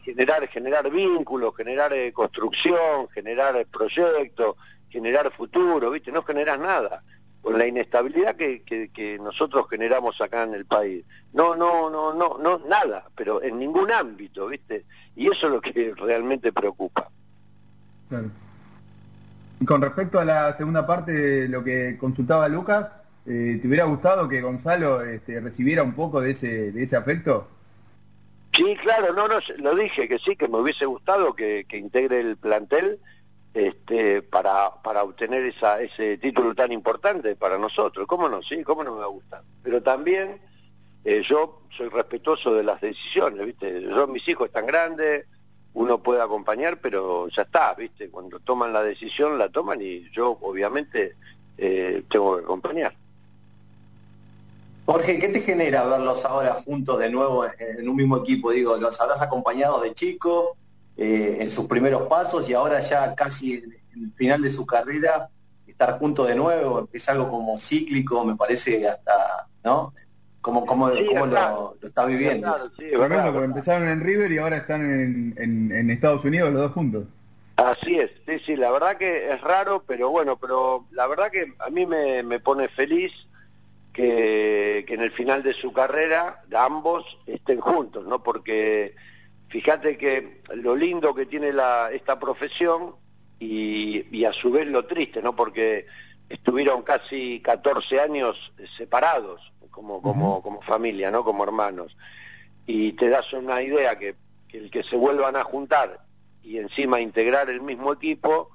generar, generar vínculos, generar eh, construcción, generar proyectos, generar futuro, viste, no generas nada con la inestabilidad que, que, nosotros generamos acá en el país. No, no, no, no, no, nada, pero en ningún ámbito, ¿viste? Y eso es lo que realmente preocupa. Y con respecto a la segunda parte de lo que consultaba Lucas, eh, ¿te hubiera gustado que Gonzalo este, recibiera un poco de ese, de ese afecto? Sí, claro, no, no, lo dije, que sí, que me hubiese gustado que, que integre el plantel este, para, para obtener esa, ese título tan importante para nosotros. ¿Cómo no? Sí, ¿cómo no me va a gustar? Pero también eh, yo soy respetuoso de las decisiones, ¿viste? Yo, mis hijos están grandes, uno puede acompañar, pero ya está, ¿viste? Cuando toman la decisión, la toman y yo, obviamente, eh, tengo que acompañar. Jorge, ¿qué te genera verlos ahora juntos de nuevo en un mismo equipo? Digo, ¿los habrás acompañado de chico? Eh, en sus primeros pasos y ahora ya casi en, el final de su carrera estar juntos de nuevo es algo como cíclico, me parece hasta, ¿no? ¿Cómo, cómo, lo, está viviendo? sí, porque empezaron en River y ahora están en, en, Estados Unidos los dos juntos. Así es, sí, sí, la verdad que es raro, pero bueno, pero la verdad que a mí me, me pone feliz que, que en el final de su carrera ambos estén juntos, ¿no? Porque Fíjate que lo lindo que tiene la, esta profesión y, a su vez lo triste, ¿no? Porque estuvieron casi 14 años separados como, como, como familia, ¿no? Como hermanos. Y te das una idea que, el que se vuelvan a juntar y encima integrar el mismo equipo,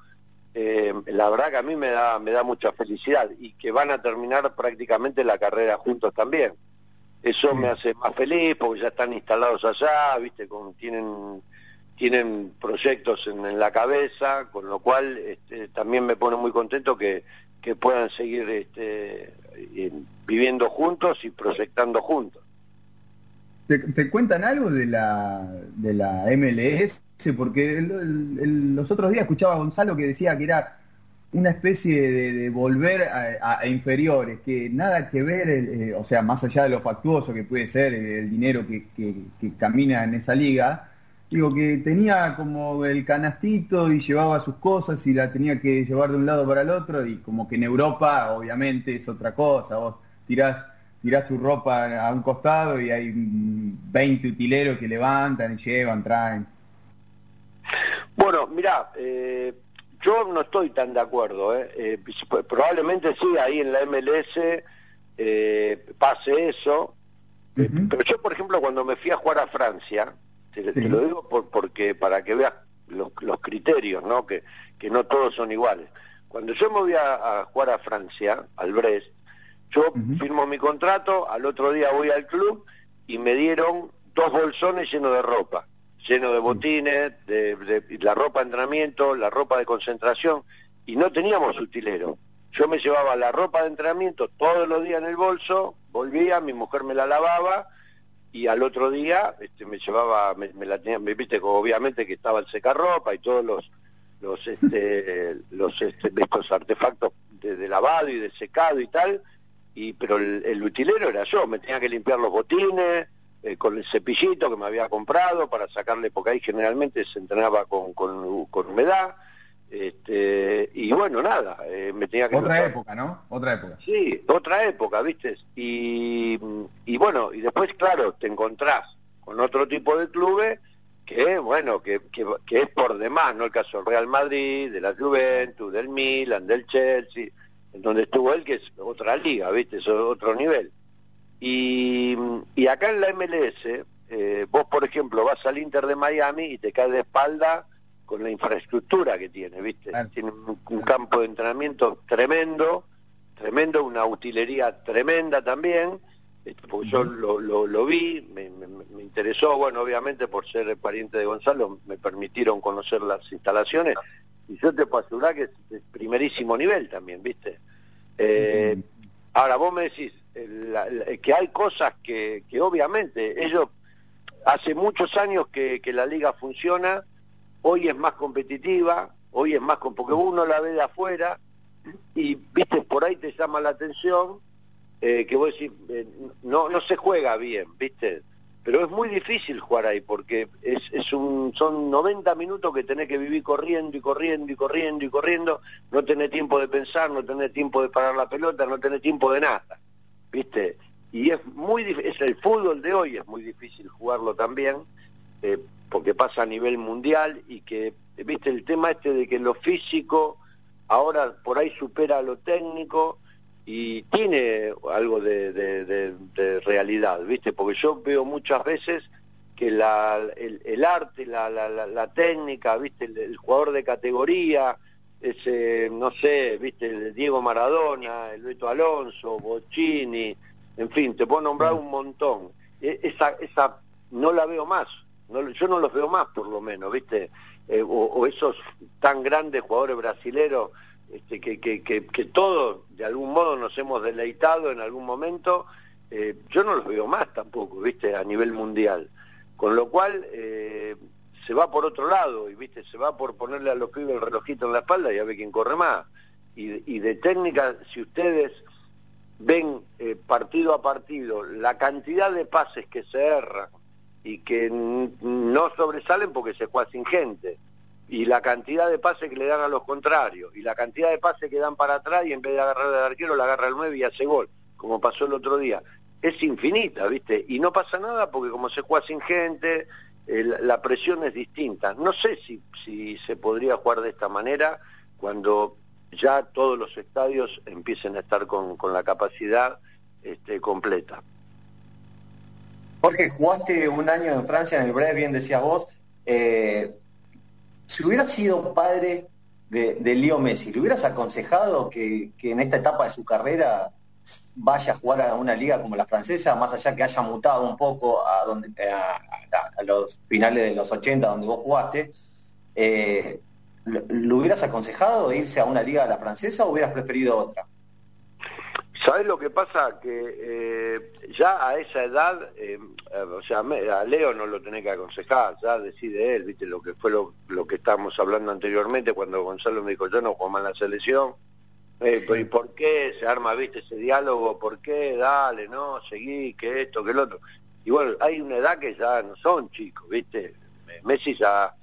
eh, la verdad que a mí me da, me da mucha felicidad y que van a terminar prácticamente la carrera juntos también. Eso me hace más feliz porque ya están instalados allá, ¿viste? Con, tienen tienen proyectos en, la cabeza, con lo cual este, también me pone muy contento que, que puedan seguir este, viviendo juntos y proyectando juntos. ¿Te, cuentan algo de la, de la MLS? Porque los otros días escuchaba a Gonzalo que decía que era una especie de, volver a, inferiores, que nada que ver, eh, o sea, más allá de lo factuoso que puede ser el, dinero que, camina en esa liga, digo que tenía como el canastito y llevaba sus cosas y la tenía que llevar de un lado para el otro y como que en Europa obviamente es otra cosa, vos tirás, tirás tu ropa a un costado y hay 20 utileros que levantan llevan, traen. Bueno, mira, eh, yo no estoy tan de acuerdo. ¿eh? eh probablemente sí, ahí en la MLS eh, pase eso. Eh, pero yo, por ejemplo, cuando me fui a jugar a Francia, te, lo digo por, porque para que veas los, criterios, ¿no? Que, que no todos son iguales. Cuando yo me voy a, jugar a Francia, al Brest, yo firmo mi contrato, al otro día voy al club y me dieron dos bolsones llenos de ropa lleno de botines, de, la ropa de entrenamiento, la ropa de concentración, y no teníamos utilero. Yo me llevaba la ropa de entrenamiento todos los días en el bolso, volvía, mi mujer me la lavaba, y al otro día este, me llevaba, me, la tenía, me viste obviamente que estaba el secarropa y todos los los este, los este, estos artefactos de, lavado y de secado y tal, y pero el, el utilero era yo, me tenía que limpiar los botines, eh, con el cepillito que me había comprado para sacarle, porque ahí generalmente se entrenaba con, con, humedad. Este, y bueno, nada, eh, me tenía que... Otra época, ¿no? Otra época. Sí, otra época, ¿viste? Y, y bueno, y después, claro, te encontrás con otro tipo de clubes que, bueno, que, que, que es por demás, ¿no? El caso del Real Madrid, de la Juventus, del Milan, del Chelsea, en donde estuvo él, que es otra liga, ¿viste? Es otro nivel. Y, acá en la MLS, eh, vos por ejemplo vas al Inter de Miami y te caes de espalda con la infraestructura que tiene, ¿viste? Tiene un, campo de entrenamiento tremendo, tremendo, una utilería tremenda también, este, porque yo lo, lo, vi, me, interesó, bueno, obviamente por ser pariente de Gonzalo, me permitieron conocer las instalaciones, y yo te puedo asegurar que es de primerísimo nivel también, ¿viste? Eh, ahora vos me decís, que hay cosas que, que obviamente ellos hace muchos años que, que, la liga funciona, hoy es más competitiva, hoy es más porque uno la ve de afuera y viste por ahí te llama la atención eh, que vos decís eh, no no se juega bien, viste, pero es muy difícil jugar ahí porque es, es un son 90 minutos que tenés que vivir corriendo y corriendo y corriendo y corriendo, no tenés tiempo de pensar, no tenés tiempo de parar la pelota, no tenés tiempo de nada. ¿Viste? Y es muy es el fútbol de hoy, es muy difícil jugarlo también, eh, porque pasa a nivel mundial y que, ¿viste? El tema este de que lo físico ahora por ahí supera lo técnico y tiene algo de, realidad, ¿viste? Porque yo veo muchas veces que la, el, arte, la, la, la, técnica, ¿viste? El, jugador de categoría, ese, no sé, viste, el Diego Maradona, el Beto Alonso, Bocini, en fin, te puedo nombrar un montón. E, esa, esa no la veo más, no, yo no los veo más por lo menos, viste, eh, o, esos tan grandes jugadores brasileros este, que, que, que, todos de algún modo nos hemos deleitado en algún momento, eh, yo no los veo más tampoco, viste, a nivel mundial. Con lo cual, eh, se va por otro lado y viste se va por ponerle a los pibes el relojito en la espalda y a ver quién corre más y, de técnica si ustedes ven eh, partido a partido la cantidad de pases que se erran y que no sobresalen porque se juega sin gente y la cantidad de pases que le dan a los contrarios y la cantidad de pases que dan para atrás y en vez de agarrar al arquero la agarra el 9 y hace gol como pasó el otro día es infinita, ¿viste? Y no pasa nada porque como se juega sin gente, la presión es distinta. No sé si, si se podría jugar de esta manera cuando ya todos los estadios empiecen a estar con, con la capacidad este, completa. Jorge, jugaste un año en Francia en el Brest, bien decías vos. Eh, si hubieras sido padre de, de Leo Messi, ¿le hubieras aconsejado que, que en esta etapa de su carrera vaya a jugar a una liga como la francesa, más allá que haya mutado un poco a, donde, a, los finales de los 80 donde vos jugaste, eh, ¿lo, hubieras aconsejado irse a una liga de la francesa o hubieras preferido otra? ¿Sabes lo que pasa? Que eh, ya a esa edad, eh, o sea, a Leo no lo tenés que aconsejar, ya decide él, ¿viste? Lo que fue lo, que estábamos hablando anteriormente cuando Gonzalo me dijo, yo no juego más la selección. Eh, ¿Y por qué se arma, viste, ese diálogo? ¿Por qué? Dale, no, seguí, que esto, que el otro. Y bueno, hay una edad que ya no son chicos, viste. Messi ya,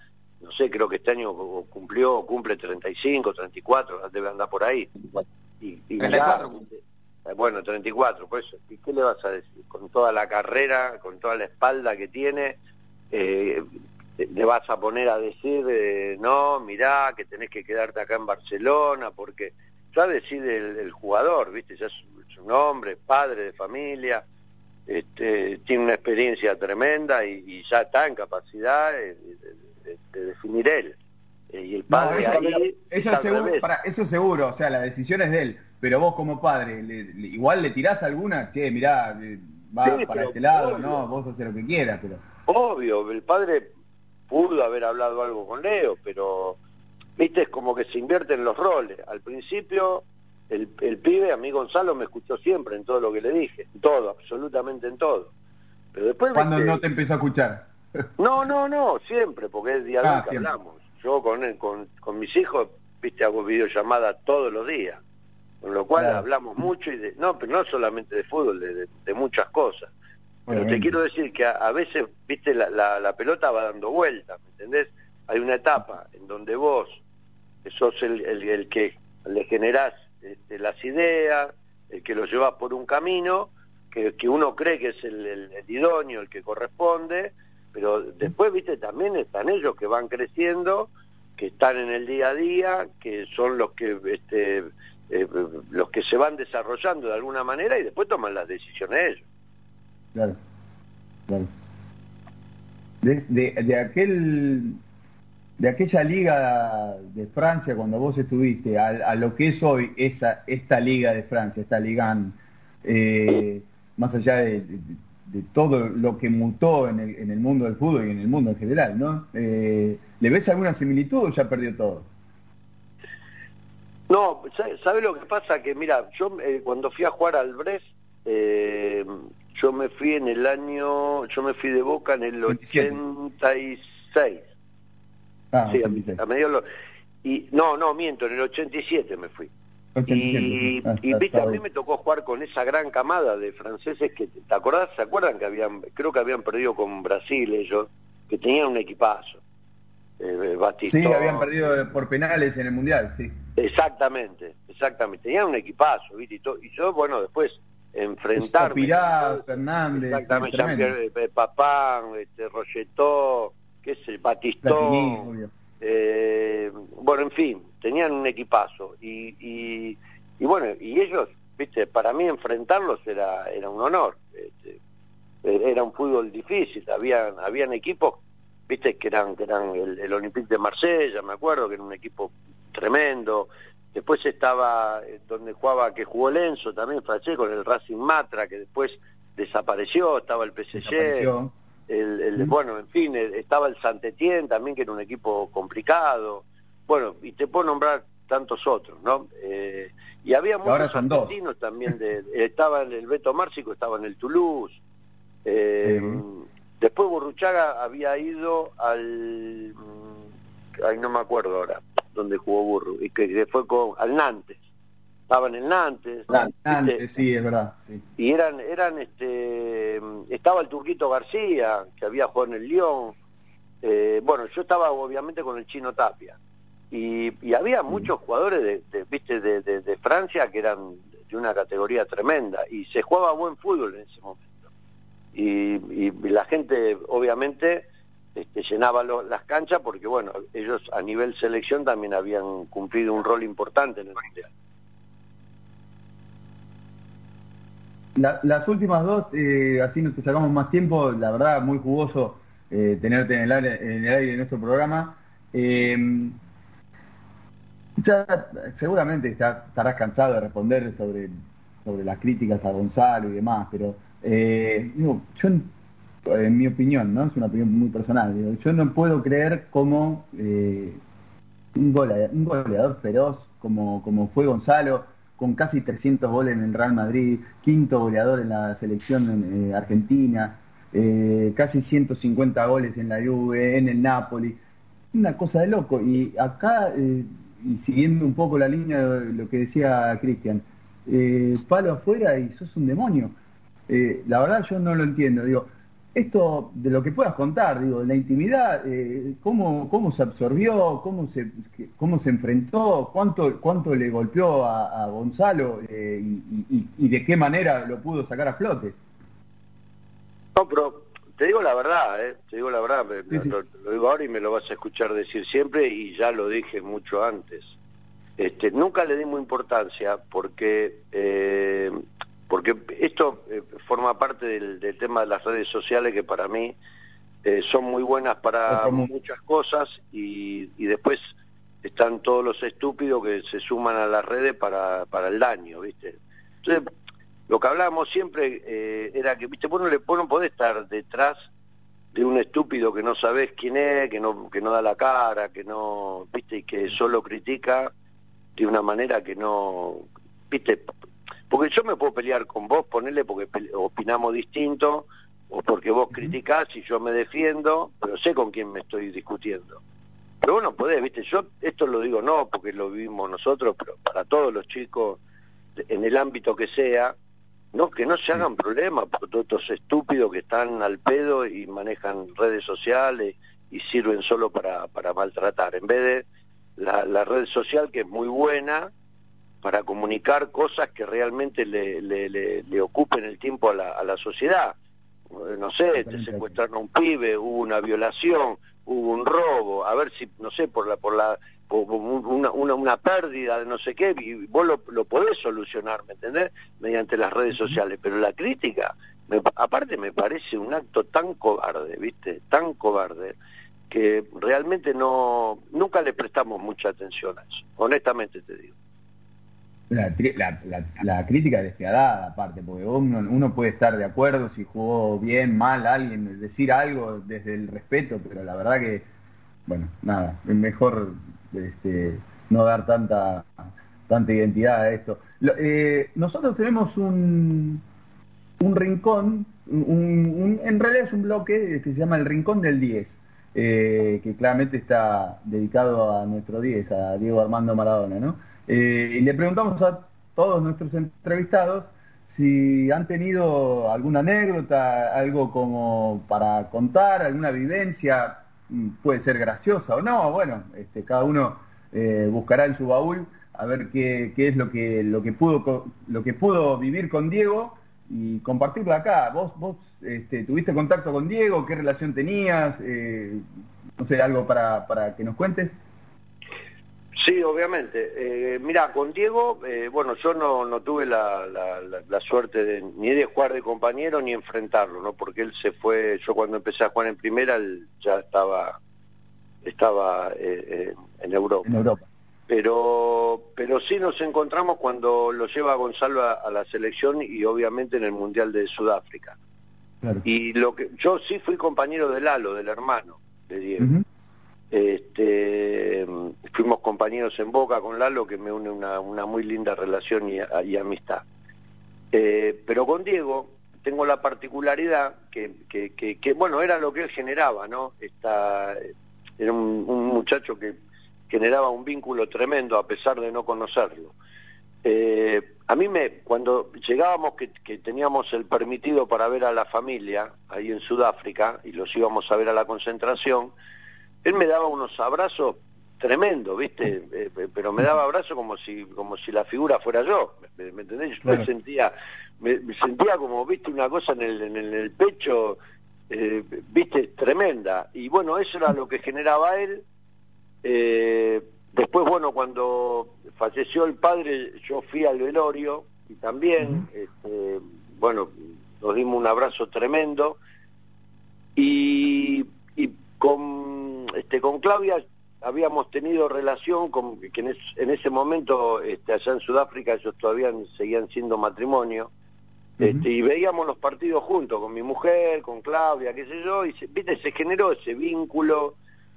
no sé, creo que este año cumplió, cumple 35, 34, debe andar por ahí. Y, y ya, eh, bueno, 34, pues, ¿y qué le vas a decir? Con toda la carrera, con toda la espalda que tiene, eh, le vas a poner a decir, eh, no, mirá, que tenés que quedarte acá en Barcelona, porque ya decide el, jugador, ¿viste? Ya es, un hombre, padre de familia, este, tiene una experiencia tremenda y, ya está en capacidad de, definir él. y el padre ahí, eso, seguro, para, eso seguro, o sea, la decisión es de él pero vos como padre, igual le tirás alguna, che, mirá, eh, va para este lado, no, vos haces lo que quieras, pero... Obvio, el padre pudo haber hablado algo con Leo, pero, viste, es como que se invierten los roles. Al principio, el, el pibe, a mí Gonzalo, me escuchó siempre en todo lo que le dije, en todo, absolutamente en todo. Pero después... ¿Cuándo no te empezó a escuchar? no, no, no, siempre, porque es día ah, que hablamos. Yo con, con, con mis hijos, viste, hago videollamadas todos los días con lo cual hablamos mucho y de, no, pero no solamente de fútbol, de, muchas cosas. Pero te quiero decir que a, veces, viste, la, la, pelota va dando vueltas, ¿me entendés? Hay una etapa en donde vos sos el, el, que le generás este, las ideas, el que lo llevas por un camino, que, que uno cree que es el, idóneo, el que corresponde, pero después, viste, también están ellos que van creciendo, que están en el día a día, que son los que este, eh, los que se van desarrollando de alguna manera y después toman las decisiones ellos. Claro, claro. De, aquel de aquella liga de Francia cuando vos estuviste a, lo que es hoy esa esta liga de Francia, esta liga eh, más allá de, todo lo que mutó en el, en el, mundo del fútbol y en el mundo en general, ¿no? Eh, ¿Le ves alguna similitud o ya perdió todo? No, ¿sabe lo que pasa? Que mira, yo eh, cuando fui a jugar al Brest, eh, yo me fui en el año, yo me fui de Boca en el 86. Ah, sí, A, medio y no, no, miento, en el 87 me fui. y, ah, y viste, a mí me tocó jugar con esa gran camada de franceses que, ¿te acordás? ¿Se acuerdan que habían, creo que habían perdido con Brasil ellos, que tenían un equipazo? Eh, Sí, habían perdido por penales en el Mundial, sí. Exactamente, exactamente. Tenían un equipazo, ¿viste? Y, yo, bueno, después enfrentarme... Pirá, Fernández... Exactamente, eh, Papán, este, Rogetó, qué sé, Batistón... Eh, bueno, en fin, tenían un equipazo. Y, y, y, bueno, y ellos, viste, para mí enfrentarlos era, era un honor. Este, era un fútbol difícil, habían, habían equipos viste que eran que eran el, Olympique de Marsella me acuerdo que era un equipo tremendo después estaba eh, donde jugaba que jugó Lenzo también francés con el Racing Matra que después desapareció estaba el PSG el, bueno en fin eh, estaba el Saint-Étienne también que era un equipo complicado. Bueno y te puedo nombrar tantos otros no eh, y había muchos argentinos también de, estaba el Beto Márcico estaba en el Toulouse. Eh, Después Burruchaga había ido al... Ay, no me acuerdo ahora dónde jugó Burru, y que fue con, al Nantes. Estaban en Nantes. Nantes, sí, es verdad. Y eran, eran, este, estaba el Turquito García, que había jugado en el Lyon. Eh, bueno, yo estaba obviamente con el Chino Tapia. Y, había muchos jugadores de, viste, de, de Francia que eran de una categoría tremenda. Y se jugaba buen fútbol en ese momento y, la gente obviamente este, llenaba las canchas porque bueno, ellos a nivel selección también habían cumplido un rol importante en el Mundial. Las últimas dos, eh, así nos sacamos más tiempo, la verdad muy jugoso eh, tenerte en el, aire, en de nuestro programa. Eh, ya seguramente estarás cansado de responder sobre, sobre las críticas a Gonzalo y demás, pero yo, en mi opinión, ¿no? Es una opinión muy personal. yo no puedo creer como eh, un, goleador, feroz, como, como fue Gonzalo, con casi 300 goles en el Real Madrid, quinto goleador en la selección eh, argentina, eh, casi 150 goles en la Juve, en el Napoli, una cosa de loco. Y acá, y siguiendo un poco la línea de lo que decía Cristian, palo afuera y sos un demonio. la verdad yo no lo entiendo, digo, esto de lo que puedas contar, digo, la intimidad, eh, cómo, cómo se absorbió, cómo se, cómo se enfrentó, cuánto, cuánto le golpeó a, Gonzalo eh, y, de qué manera lo pudo sacar a flote. No, pero te digo la verdad, eh, te digo la verdad, Lo, digo ahora y me lo vas a escuchar decir siempre y ya lo dije mucho antes. Este, nunca le dimos importancia porque eh, porque esto eh, forma parte del, tema de las redes sociales que para mí eh, son muy buenas para muchas cosas y, después están todos los estúpidos que se suman a las redes para, para el daño, ¿viste? Entonces, lo que hablábamos siempre eh, era que, ¿viste? Vos no, le, vos no podés estar detrás de un estúpido que no sabés quién es, que no, que no da la cara, que no, ¿viste? Y que solo critica de una manera que no, ¿viste? Porque yo me puedo pelear con vos, ponerle porque opinamos distinto, o porque vos criticás y yo me defiendo, pero sé con quién me estoy discutiendo. Pero bueno, podés, viste, yo esto lo digo no porque lo vivimos nosotros, pero para todos los chicos, en el ámbito que sea, no que no se hagan problemas por todos estos estúpidos que están al pedo y manejan redes sociales y sirven solo para, para maltratar. En vez de la, la red social, que es muy buena, para comunicar cosas que realmente le, le, le, ocupen el tiempo a la, a la sociedad. No sé, te secuestraron a un pibe, hubo una violación, hubo un robo, a ver si, no sé, por la, por la, una, una, una pérdida de no sé qué, y vos lo, lo podés solucionar, ¿me entendés? Mediante las redes sociales, pero la crítica, aparte me parece un acto tan cobarde, ¿viste? Tan cobarde, que realmente no, nunca le prestamos mucha atención a eso, honestamente te digo. La, la, crítica despiadada, aparte, porque uno, uno puede estar de acuerdo si jugó bien, mal alguien, decir algo desde el respeto, pero la verdad que, bueno, nada, es mejor este, no dar tanta, tanta identidad a esto. Eh, nosotros tenemos un, un rincón, un, en realidad es un bloque que se llama el Rincón del 10. Eh, que claramente está dedicado a nuestro 10, a Diego Armando Maradona, ¿no? Eh, y le preguntamos a todos nuestros entrevistados si han tenido alguna anécdota, algo como para contar, alguna vivencia, mm, puede ser graciosa o no, bueno, este, cada uno eh, buscará en su baúl a ver qué, es lo que, lo, que pudo, lo que pudo vivir con Diego y compartirlo acá. ¿Vos, vos este, tuviste contacto con Diego? ¿Qué relación tenías? Eh, no sé, algo para, para que nos cuentes. Sí, obviamente. Eh, mira, con Diego, eh, bueno, yo no, no tuve la, la, suerte de, ni de jugar de compañero ni enfrentarlo, ¿no? Porque él se fue, yo cuando empecé a jugar en primera, él ya estaba, estaba eh, en Europa. En Europa. Pero, pero sí nos encontramos cuando lo lleva Gonzalo a, la selección y obviamente en el Mundial de Sudáfrica. Y lo que yo sí fui compañero de Lalo, del hermano de Diego. Este, fuimos compañeros en Boca con Lalo, que me une una, muy linda relación y, amistad. Eh, pero con Diego tengo la particularidad que, que, que, bueno, era lo que él generaba, ¿no? Esta, era un, muchacho que generaba un vínculo tremendo a pesar de no conocerlo. Eh, a mí me, cuando llegábamos que, que, teníamos el permitido para ver a la familia ahí en Sudáfrica y los íbamos a ver a la concentración, él me daba unos abrazos tremendos, ¿viste? Eh, eh, pero me daba abrazos como si como si la figura fuera yo, ¿me, entendés? Yo me sentía me, sentía como, ¿viste? Una cosa en el, en el, pecho, eh, ¿viste? Tremenda. Y bueno, eso era lo que generaba él. después, bueno, cuando falleció el padre, yo fui al velorio y también, este, bueno, nos dimos un abrazo tremendo. Y, y con este, con Claudia habíamos tenido relación con que en, ese momento este, allá en Sudáfrica ellos todavía seguían siendo matrimonio. Este, y veíamos los partidos juntos con mi mujer con Claudia qué sé yo y se, viste se generó ese vínculo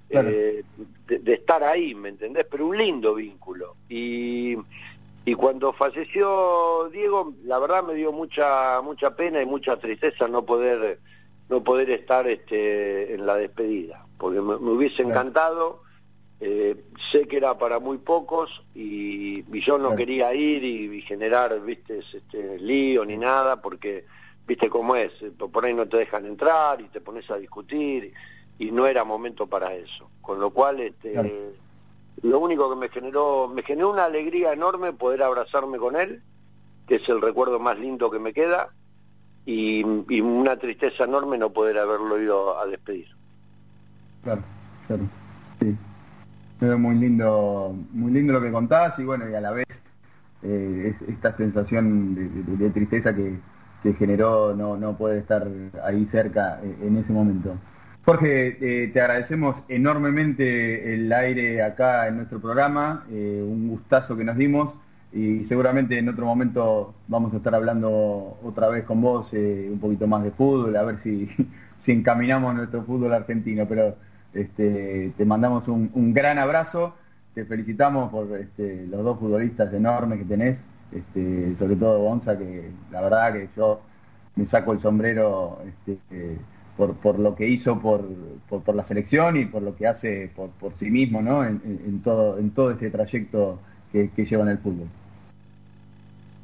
eh, de, estar ahí me entendés pero un lindo vínculo. Y Y cuando falleció Diego, la verdad me dio mucha mucha pena y mucha tristeza no poder no poder estar este, en la despedida, porque me, hubiese encantado. Eh, sé que era para muy pocos y, yo no quería ir y, generar, viste, este lío ni nada, porque viste cómo es, por ahí no te dejan entrar y te pones a discutir y no era momento para eso. Con lo cual, este, lo único que me generó, me generó una alegría enorme poder abrazarme con él, que es el recuerdo más lindo que me queda, y, una tristeza enorme no poder haberlo ido a despedir. Claro, claro, sí. Pero muy lindo, muy lindo lo que contás y bueno, y a la vez eh, esta sensación de, tristeza que, que generó no, no poder estar ahí cerca eh, en ese momento. Jorge, eh, te agradecemos enormemente el aire acá en nuestro programa, un gustazo que nos dimos y seguramente en otro momento vamos a estar hablando otra vez con vos un poquito más de fútbol, a ver si, si encaminamos nuestro fútbol argentino, pero este, te mandamos un, gran abrazo, te felicitamos por este, los dos futbolistas enormes que tenés, este, sobre todo Gonza, que la verdad que yo me saco el sombrero por, por lo que hizo por, por, la selección y por lo que hace por, sí mismo ¿no? en, todo, en todo ese trayecto que, lleva en el fútbol.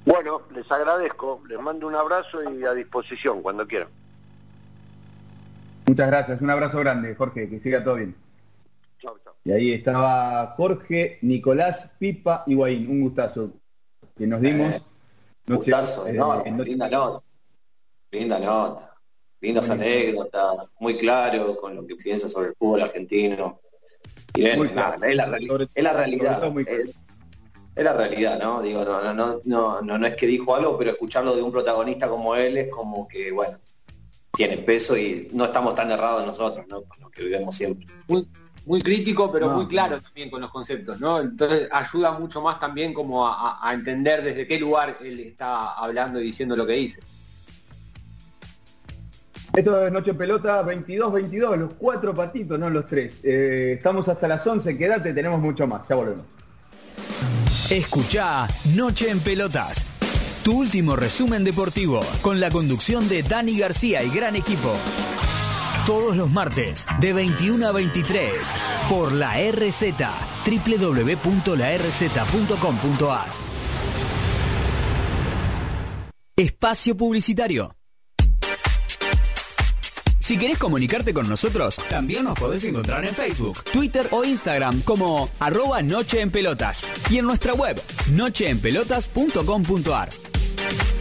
Bueno, les agradezco, les mando un abrazo y a disposición cuando quieran. Muchas gracias, un abrazo grande, Jorge, que siga todo bien. Chao, chao. Y ahí estaba Jorge, Nicolás, Pipa y Guaín, un gustazo que nos dimos. Eh, gustazo, eh, linda nota. Linda nota lindas anécdotas, muy claro con lo que piensa sobre el fútbol argentino. Y es, la, es, la, realidad. Es, la realidad, ¿no? Digo, no, no, no, no, no es que dijo algo, pero escucharlo de un protagonista como él es como que, bueno, tiene peso y no estamos tan errados nosotros, ¿no? Con lo que vivimos siempre. Muy, muy crítico, pero muy claro también con los conceptos, ¿no? Entonces ayuda mucho más también como a entender desde qué lugar él está hablando y diciendo lo que dice. Esto es Noche Pelota 22-22, los cuatro patitos, no los tres. Eh, estamos hasta las 11, quédate, tenemos mucho más, ya volvemos. Escucha Noche en Pelotas, tu último resumen deportivo, con la conducción de Dani García y gran equipo. Todos los martes, de 21 a 23, por la RZ, www.larz.com.ar. Espacio Publicitario. Si querés comunicarte con nosotros, también nos podés encontrar en Facebook, Twitter o Instagram como arroba Noche en Pelotas y en nuestra web nocheenpelotas.com.ar. Bye.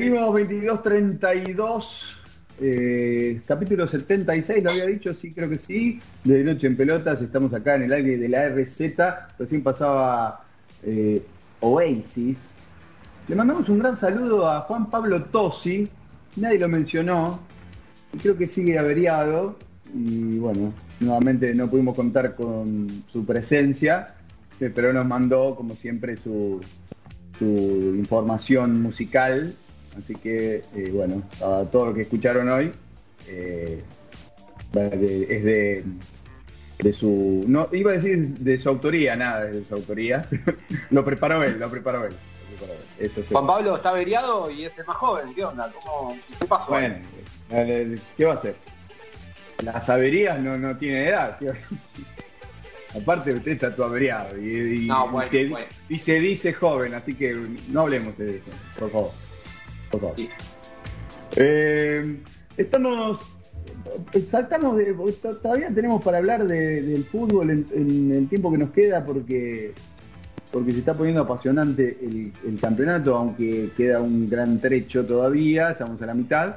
Seguimos 22-32. Eh, capítulo 76, lo había dicho, sí, creo que sí. De Noche en Pelotas, estamos acá en el aire de la RZ. Recién pasaba eh, Oasis. Le mandamos un gran saludo a Juan Pablo Tosi. Nadie lo mencionó. Creo que sigue averiado. Y bueno, nuevamente no pudimos contar con su presencia. Pero nos mandó, como siempre, su información musical Así que, eh, bueno, a todo lo que escucharon hoy eh, es de, de su... No, iba a decir de su autoría, nada de su autoría. lo preparó él, lo preparó él. lo preparó él. Eso sí. Juan Pablo está averiado y es el más joven. ¿Qué onda? ¿Cómo, ¿Qué pasó? Bueno, ¿qué va a hacer? Las averías no, no tienen edad. ¿qué va- Aparte usted está todo averiado y, y- No, y bueno, se, bueno. y se dice joven, así que no hablemos de eso, por favor. Sí. Eh, estamos saltamos de, to- todavía tenemos para hablar de- del fútbol en, en el tiempo que nos queda porque porque se está poniendo apasionante el, el campeonato aunque queda un gran trecho todavía estamos a la mitad.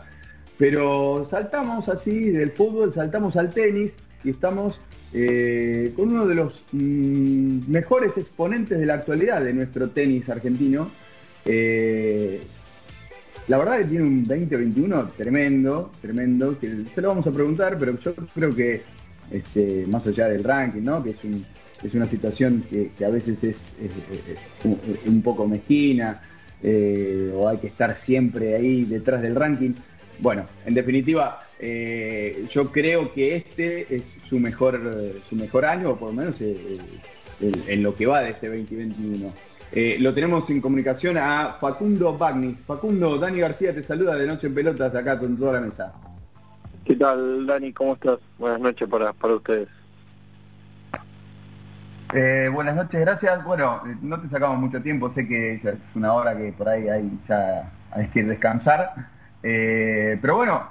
Pero saltamos así del fútbol saltamos al tenis y estamos eh, con uno de los mm, mejores exponentes de la actualidad de nuestro tenis argentino. Eh, la verdad que tiene un 2021 tremendo, tremendo, que se lo vamos a preguntar, pero yo creo que este, más allá del ranking, ¿no? Que es, un- es una situación que, a veces es, un, poco mezquina, eh, o hay que estar siempre ahí detrás del ranking. Bueno, en definitiva, eh, yo creo que este es su mejor, su mejor año, o por lo menos eh, en lo que va de este 2021. Eh, lo tenemos en comunicación a Facundo Bagni. Facundo, Dani García te saluda de Noche en Pelotas acá con toda la mesa. ¿Qué tal, Dani? ¿Cómo estás? Buenas noches para, para ustedes. Eh, buenas noches, gracias. Bueno, eh, no te sacamos mucho tiempo, sé que ya es una hora que por ahí hay, ya hay que descansar. Eh, pero bueno,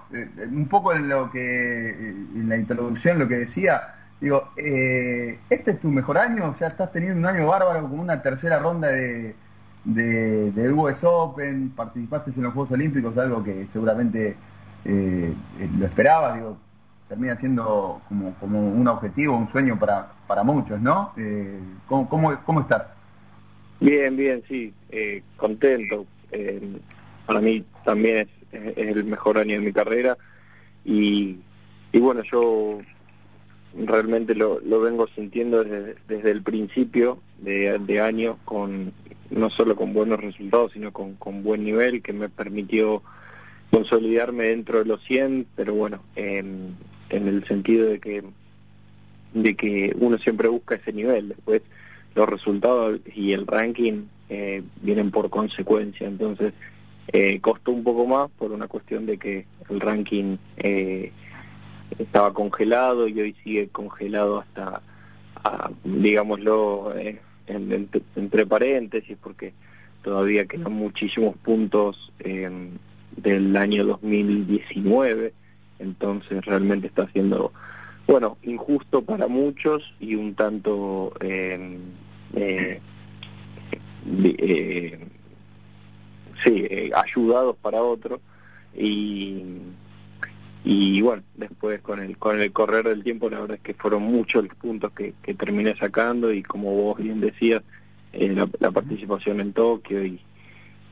un poco en lo que, en la introducción, lo que decía, digo, eh, este es tu mejor año, ya estás teniendo un año bárbaro, como una tercera ronda de, de, del US Open, participaste en los Juegos Olímpicos, algo que seguramente eh, lo esperabas, digo, termina siendo como, como un objetivo, un sueño para, para muchos, ¿no? Eh, ¿cómo, cómo, estás? Bien, bien, sí, contento. Para mí también es, es el mejor año de mi carrera y, y bueno, yo realmente lo, lo vengo sintiendo desde, desde el principio de, de año, con no solo con buenos resultados, sino con, con buen nivel que me permitió consolidarme dentro de los 100, pero bueno, en, en el sentido de que de que uno siempre busca ese nivel, después los resultados y el ranking eh, vienen por consecuencia, entonces eh, costó un poco más por una cuestión de que el ranking eh, estaba congelado y hoy sigue congelado hasta, a, digámoslo, eh, en- en- entre paréntesis, porque todavía quedan muchísimos puntos eh, del año 2019, entonces realmente está siendo, bueno, injusto para muchos y un tanto... eh, eh, de- eh, sí, eh, ayudados para otros y y bueno después con el con el correr del tiempo la verdad es que fueron muchos los puntos que, que terminé sacando y como vos bien decías eh, la, la participación en Tokio y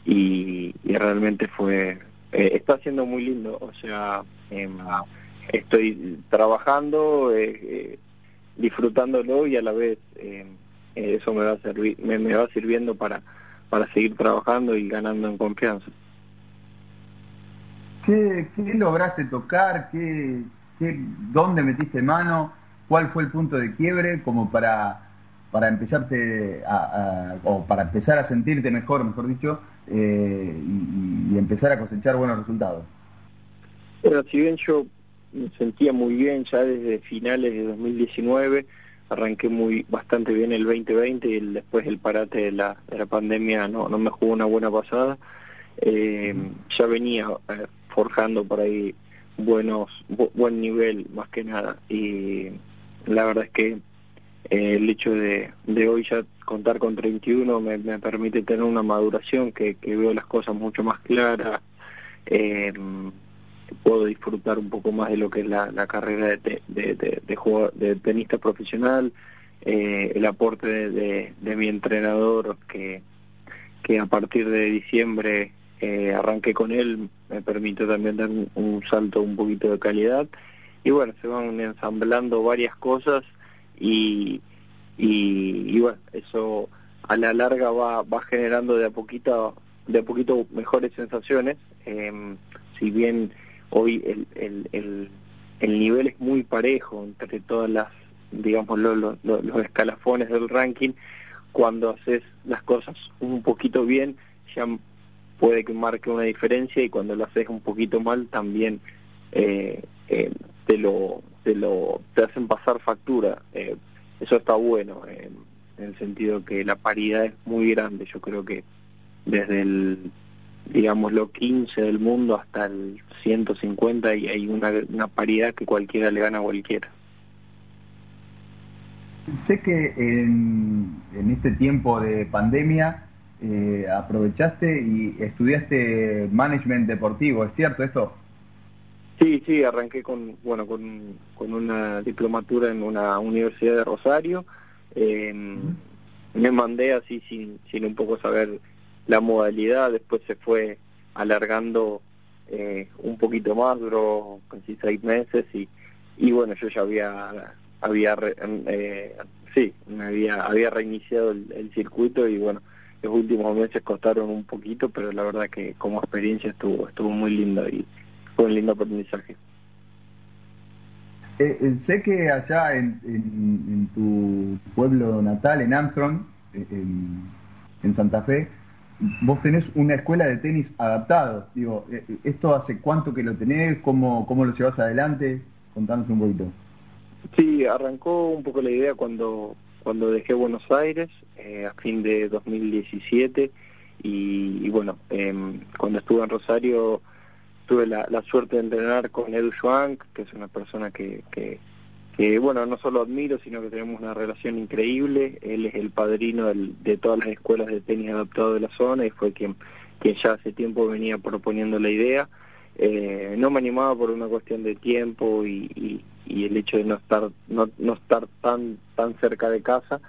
y, realmente fue eh, está siendo muy lindo. O sea em, estoy trabajando eh, disfrutándolo y a la vez eh, eso me va a servir me, me va sirviendo para para seguir trabajando y ganando en confianza ¿Qué, lograste tocar? ¿Qué, ¿Dónde metiste mano? ¿Cuál fue el punto de quiebre como para, para empezarte a- o para empezar a sentirte mejor, mejor dicho, eh, y, y empezar a cosechar buenos resultados? Bueno, si bien yo me sentía muy bien ya desde finales de 2019, arranqué muy bastante bien el 2020 y el- después el parate de la, de la pandemia no, no me jugó una buena pasada. Eh, ya venía eh, forjando por ahí buenos bu- buen nivel más que nada y la verdad es que eh, el hecho de, de hoy ya contar con 31 me, me permite tener una maduración que, que veo las cosas mucho más claras. Eh, puedo disfrutar un poco más de lo que es la, la carrera de, de, de, de, tenista profesional, eh, el aporte de, de, mi entrenador que, que a partir de diciembre eh, arranqué con él, me permite también dar un, salto un poquito de calidad. Y bueno, se van ensamblando varias cosas y, y, bueno, eso a la larga va, va generando de a poquito, de a poquito mejores sensaciones, eh, si bien hoy el, el, el, el nivel es muy parejo entre todas las, digamos, los escalafones del ranking, cuando haces las cosas un poquito bien, ya puede que marque una diferencia y cuando lo haces un poquito mal también eh, eh, te lo te lo te hacen pasar factura eh, eso está bueno en el sentido que la paridad es muy grande yo creo que desde el digamos, lo 15 del mundo hasta el 150 y hay una, una paridad que cualquiera le gana a cualquiera. Sé que en, en este tiempo de pandemia eh, aprovechaste y estudiaste management deportivo, ¿es cierto esto? Sí, sí, arranqué con, bueno, con, con una diplomatura en una universidad de Rosario. Eh, me mandé así sin, sin un poco saber la modalidad, después se fue alargando eh, un poquito más, duró casi seis meses y, y bueno, yo ya había, había eh, sí, me había, había reiniciado el, circuito y bueno, los últimos meses costaron un poquito, pero la verdad que como experiencia estuvo, estuvo muy lindo y fue un lindo aprendizaje. Eh, eh sé que allá en, en, tu pueblo natal, en Armstrong, en, en Santa Fe, vos tenés una escuela de tenis adaptado. Digo, eh, eh, ¿esto hace cuánto que lo tenés? ¿Cómo, cómo lo llevas adelante? Contanos un poquito. Sí, arrancó un poco la idea cuando, cuando dejé Buenos Aires, eh, a fin de 2017, y, bueno, em, cuando estuve en Rosario tuve la, la, suerte de entrenar con Edu Schwank, que es una persona que, que bueno, no solo admiro, sino que tenemos una relación increíble. Él es el padrino de todas las escuelas de tenis adaptado de la zona y fue quien, quien ya hace tiempo venía proponiendo la idea. Eh, no me animaba por una cuestión de tiempo y, y, el hecho de no estar no, no estar tan tan cerca de casa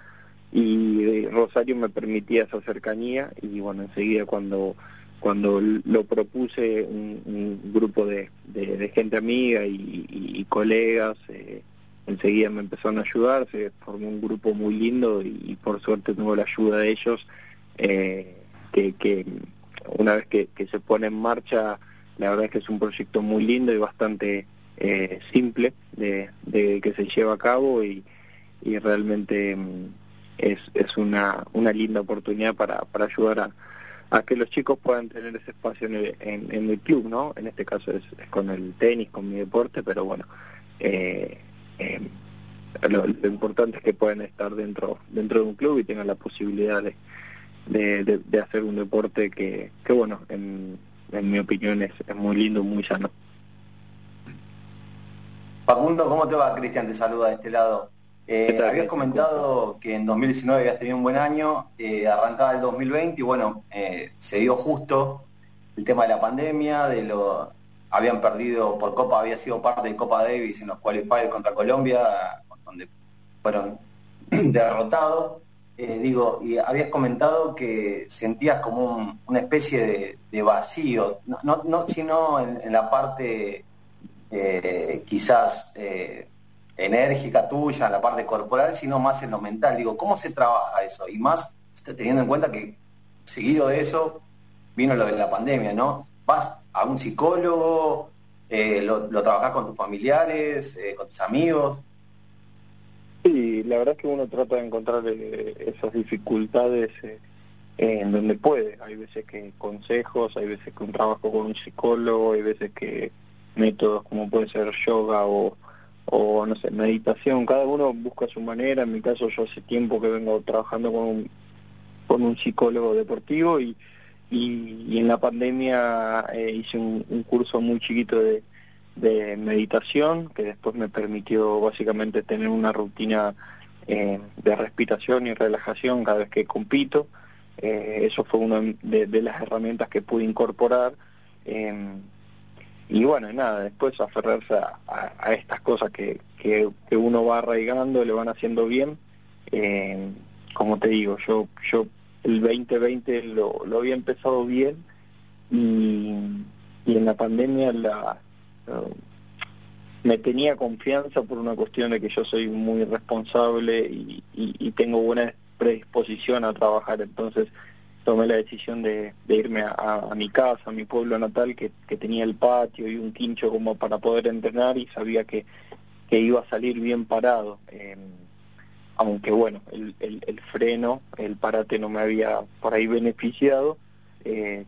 y eh, Rosario me permitía esa cercanía y bueno enseguida cuando cuando lo propuse un, grupo de, de, gente amiga y, colegas eh, enseguida me empezaron a ayudar, se formó un grupo muy lindo y, por suerte tuve la ayuda de ellos, eh, que, que una vez que, se pone en marcha, la verdad es que es un proyecto muy lindo y bastante eh, simple de, de, que se lleva a cabo y, y realmente mm, es, es una, una linda oportunidad para, para ayudar a, a que los chicos puedan tener ese espacio en el, en, el club, ¿no? En este caso es, es, con el tenis, con mi deporte, pero bueno, eh, eh, lo, importante es que puedan estar dentro dentro de un club y tengan la posibilidad de, de, hacer un deporte que, que bueno, en, en mi opinión es, es muy lindo, muy sano. Facundo, ¿cómo te va? Cristian, te saluda de este lado. Eh, habías comentado que en 2019 habías tenido un buen año, eh, arrancaba el 2020 y bueno, eh, se dio justo el tema de la pandemia, de lo, habían perdido por Copa, había sido parte de Copa Davis en los qualifiers contra Colombia, donde fueron derrotados. Digo, y habías comentado que sentías como una especie de, vacío, no, no, sino en, la parte quizás enérgica tuya, en la parte corporal, sino más en lo mental. Digo, ¿cómo se trabaja eso? Y más teniendo en cuenta que seguido de eso vino lo de la pandemia, ¿no? Vas a un psicólogo? Eh, lo, ¿Lo trabajás con tus familiares, eh, con tus amigos? Sí, la verdad es que uno trata de encontrar eh, esas dificultades en donde puede. Hay veces que consejos, hay veces que un trabajo con un psicólogo, hay veces que métodos como puede ser yoga o, o no sé, meditación. Cada uno busca su manera. En mi caso, yo hace tiempo que vengo trabajando con un, con un psicólogo deportivo y y, en la pandemia eh, hice un, curso muy chiquito de, de, meditación que después me permitió básicamente tener una rutina eh, de respiración y relajación cada vez que compito. Eh, eso fue una de, las herramientas que pude incorporar. Y bueno, nada, después aferrarse a, estas cosas que, que, uno va arraigando, le van haciendo bien. como te digo, yo, yo el 2020 lo, lo había empezado bien y, y en la pandemia la, me tenía confianza por una cuestión de que yo soy muy responsable y, tengo buena predisposición a trabajar, entonces tomé la decisión de, irme a, mi casa, a mi pueblo natal, que, tenía el patio y un quincho como para poder entrenar y sabía que, iba a salir bien parado. Eh, aunque bueno, el, el, freno, el parate no me había por ahí beneficiado. Eh,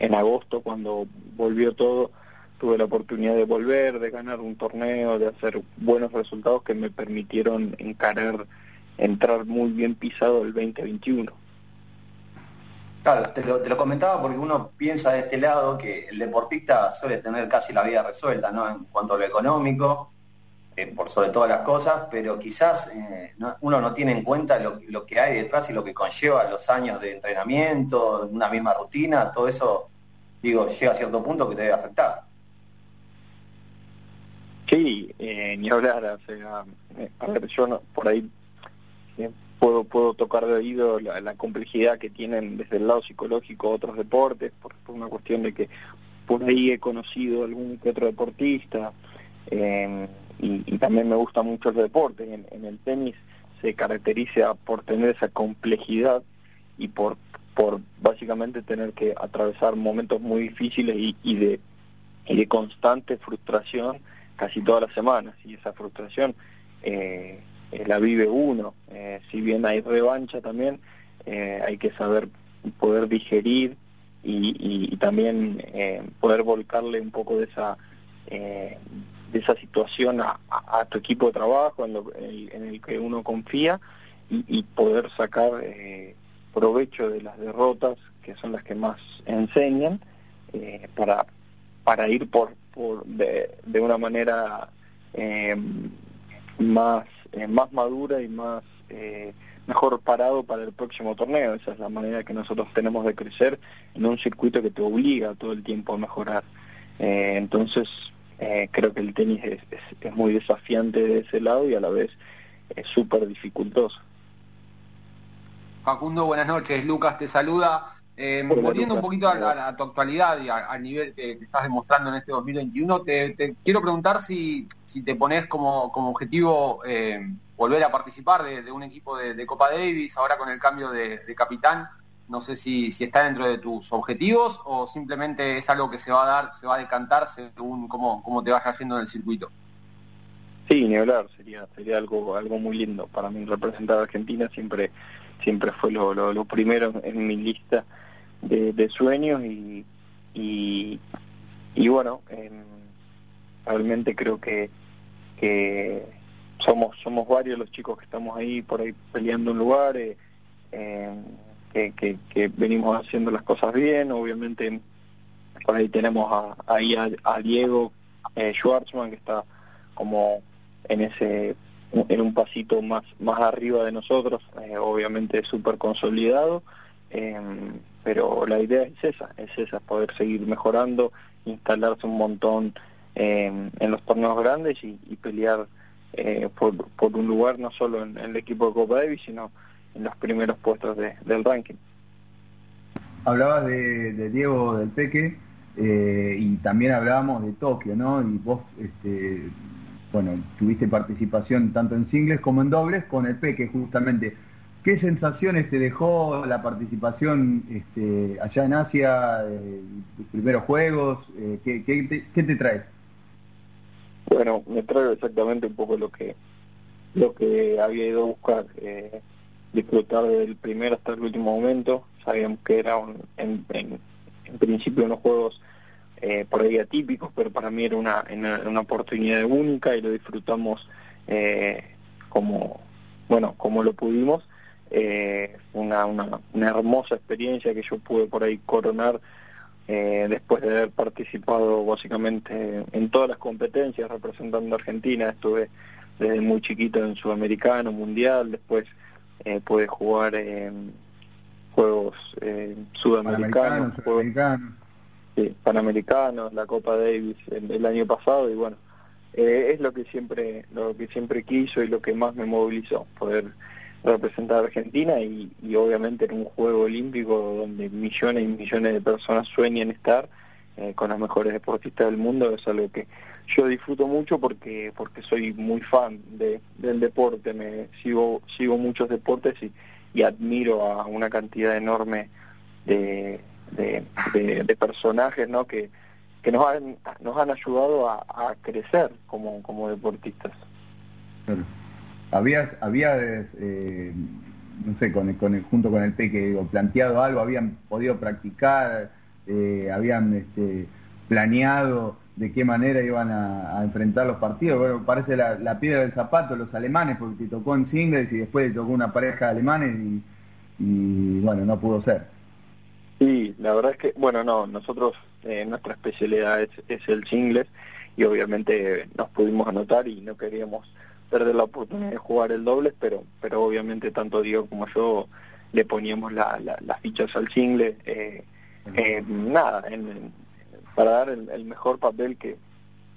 en agosto, cuando volvió todo, tuve la oportunidad de volver, de ganar un torneo, de hacer buenos resultados que me permitieron encarar, entrar muy bien pisado el 2021. Claro, te lo, comentaba porque uno piensa de este lado que el deportista suele tener casi la vida resuelta, ¿no? En cuanto a lo económico, eh, por sobre todas las cosas, pero quizás eh, uno no tiene en cuenta lo, que hay detrás y lo que conlleva los años de entrenamiento, una misma rutina, todo eso, digo, llega a cierto punto que te debe afectar. Sí, eh, ni hablar, o sea, a ver, yo no, por ahí puedo puedo tocar de oído la, complejidad que tienen desde el lado psicológico otros deportes, por, una cuestión de que por ahí he conocido algún que otro deportista y, también me gusta mucho el deporte. En, el tenis se caracteriza por tener esa complejidad y por por básicamente tener que atravesar momentos muy difíciles y, y de y de constante frustración casi todas las semanas y esa frustración eh, eh, la vive uno. Eh, si bien hay revancha también, hay que saber poder digerir y, también poder volcarle un poco de esa de esa situación a, tu equipo de trabajo en, en, el que uno confía y, poder sacar provecho de las derrotas que son las que más enseñan para para ir por de, de una manera eh, más, eh, más madura y más eh, mejor parado para el próximo torneo. Esa es la manera que nosotros tenemos de crecer en un circuito que te obliga todo el tiempo a mejorar. entonces, creo que el tenis es, es, muy desafiante de ese lado y a la vez es súper dificultoso. Facundo, buenas noches. Lucas te saluda. Eh, volviendo un poquito a, tu actualidad y al nivel que, estás demostrando en este 2021, te, quiero preguntar si, si te pones como, como objetivo eh, volver a participar de, un equipo de, Copa Davis, ahora con el cambio de, capitán. No sé si, si, está dentro de tus objetivos o simplemente es algo que se va a dar, se va a decantar según cómo, cómo te vaya yendo en el circuito. Sí, ni hablar, sería, sería algo, algo muy lindo. Para mí representar a Argentina siempre, siempre fue lo, lo primero en mi lista de, sueños y, y, bueno, realmente creo que, que somos somos varios los chicos que estamos ahí por ahí peleando un lugar, eh, que, que, venimos haciendo las cosas bien, obviamente por ahí tenemos a, ahí a, Diego eh, Schwartzman que está como en ese en un pasito más más arriba de nosotros, eh, obviamente súper consolidado. Eh, pero la idea es esa, es esa, poder seguir mejorando, instalarse un montón en los torneos grandes y, pelear eh, por, por, un lugar no solo en, el equipo de Copa Davis, sino en los primeros puestos del ranking. Hablabas de, Diego del Peque eh, y también hablábamos de Tokio, ¿no? Y vos, este, bueno, tuviste participación tanto en singles como en dobles con el Peque justamente. ¿Qué sensaciones te dejó la participación este, allá en Asia, eh, tus primeros juegos? Eh, ¿qué, te, traes? Bueno, me traigo exactamente un poco lo que lo que había ido a buscar, eh, disfrutar del primero hasta el último momento. Sabíamos que eran en, principio unos juegos eh, por ahí atípicos, pero para mí era una, una oportunidad única y lo disfrutamos como bueno como lo pudimos eh, una, una, hermosa experiencia que yo pude por ahí coronar eh, después de haber participado básicamente en todas las competencias representando a Argentina. Estuve desde muy chiquito en sudamericano, mundial, después eh, puede jugar en juegos eh, sudamericanos, panamericanos, la Copa Davis el, año pasado y bueno, eh, es lo que siempre lo que siempre quiso y lo que más me movilizó, poder representar a Argentina y, y obviamente en un juego olímpico donde millones y millones de personas sueñan estar eh, con los mejores deportistas del mundo es algo que yo disfruto mucho porque porque soy muy fan de, del deporte me sigo sigo muchos deportes y, y admiro a una cantidad enorme de, de, personajes ¿no? que, que nos han nos han ayudado a, crecer como como deportistas habías habías eh, no sé con el, con el, junto con el Peque planteado algo habían podido practicar eh, habían este, planeado de qué manera iban a, enfrentar los partidos. Bueno, parece la, piedra del zapato los alemanes, porque tocó en singles y después tocó una pareja de alemanes y, bueno, no pudo ser. Sí, la verdad es que, bueno, no, nosotros, eh, nuestra especialidad es, el singles y obviamente nos pudimos anotar y no queríamos perder la oportunidad de jugar el doble, pero, pero obviamente tanto Diego como yo le poníamos las fichas al single. Eh, eh, nada, para dar el, mejor papel que,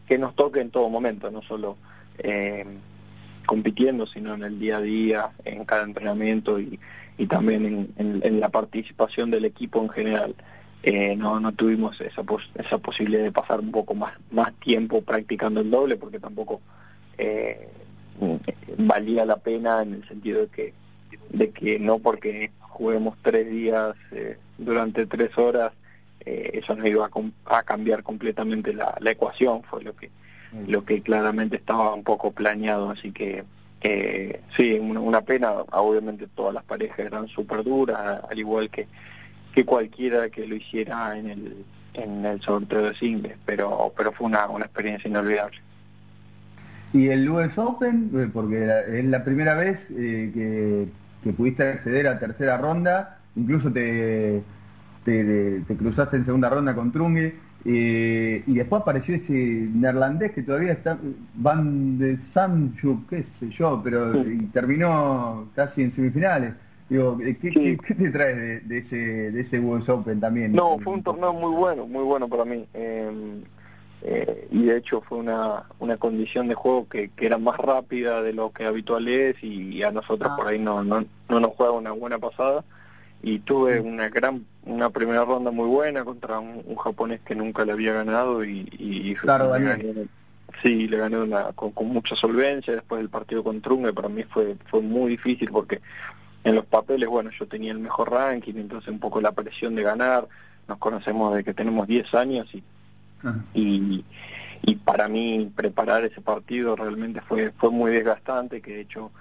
que nos toque en todo momento, no solo eh, compitiendo, sino en el día a día, en cada entrenamiento y, y también en, la participación del equipo en general. Eh, no, no tuvimos esa, esa posibilidad de pasar un poco más, más tiempo practicando el doble porque tampoco eh, valía la pena en el sentido de que, de que no porque juguemos tres días eh, durante tres horas, eh, eso nos iba a, cambiar completamente la, ecuación, fue lo que mm. lo que claramente estaba un poco planeado, así que eh, sí, una, pena, obviamente todas las parejas eran súper duras, al igual que, que cualquiera que lo hiciera en el, en el sorteo de singles, pero, pero fue una, una experiencia inolvidable. ¿Y el US Open? Eh, porque es la primera vez que que pudiste acceder a tercera ronda, incluso te, te, cruzaste en segunda ronda con Trungue, eh, y después apareció ese neerlandés que todavía está, Van de Sancho, qué sé yo, pero terminó casi en semifinales. Digo, ¿qué, ¿qué, te traes de, ese de ese US Open también? No, fue un torneo muy bueno, muy bueno para mí. Em, eh, y de hecho fue una, una condición de juego que, que, era más rápida de lo que habitual es y, a nosotros por ahí no, no, no nos juega una buena pasada. Y tuve una gran una primera ronda muy buena contra un, japonés que nunca le había ganado y, y claro, le gané, sí le gané una, con, mucha solvencia después del partido con Trunga para mí fue fue muy difícil porque en los papeles bueno yo tenía el mejor ranking entonces un poco la presión de ganar. Nos conocemos de que tenemos 10 años y y, y para mí preparar ese partido realmente fue fue muy desgastante que de hecho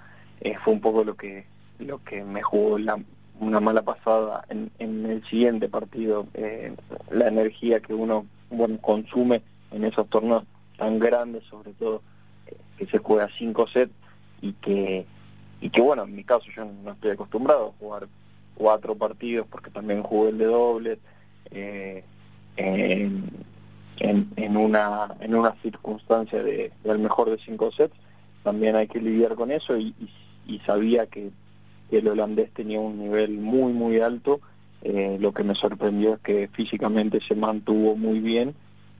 eh, fue un poco lo que lo que me jugó la, una mala pasada en, en el siguiente partido. Eh, la energía que uno bueno consume en esos torneos tan grandes sobre todo eh, que se juega cinco sets y que y que bueno en mi caso yo no estoy acostumbrado a jugar cuatro partidos porque también jugué el de doble eh, en, en, una, en una circunstancia de, del mejor de cinco sets, también hay que lidiar con eso y, y, sabía que, el holandés tenía un nivel muy, muy alto. Eh, lo que me sorprendió es que físicamente se mantuvo muy bien.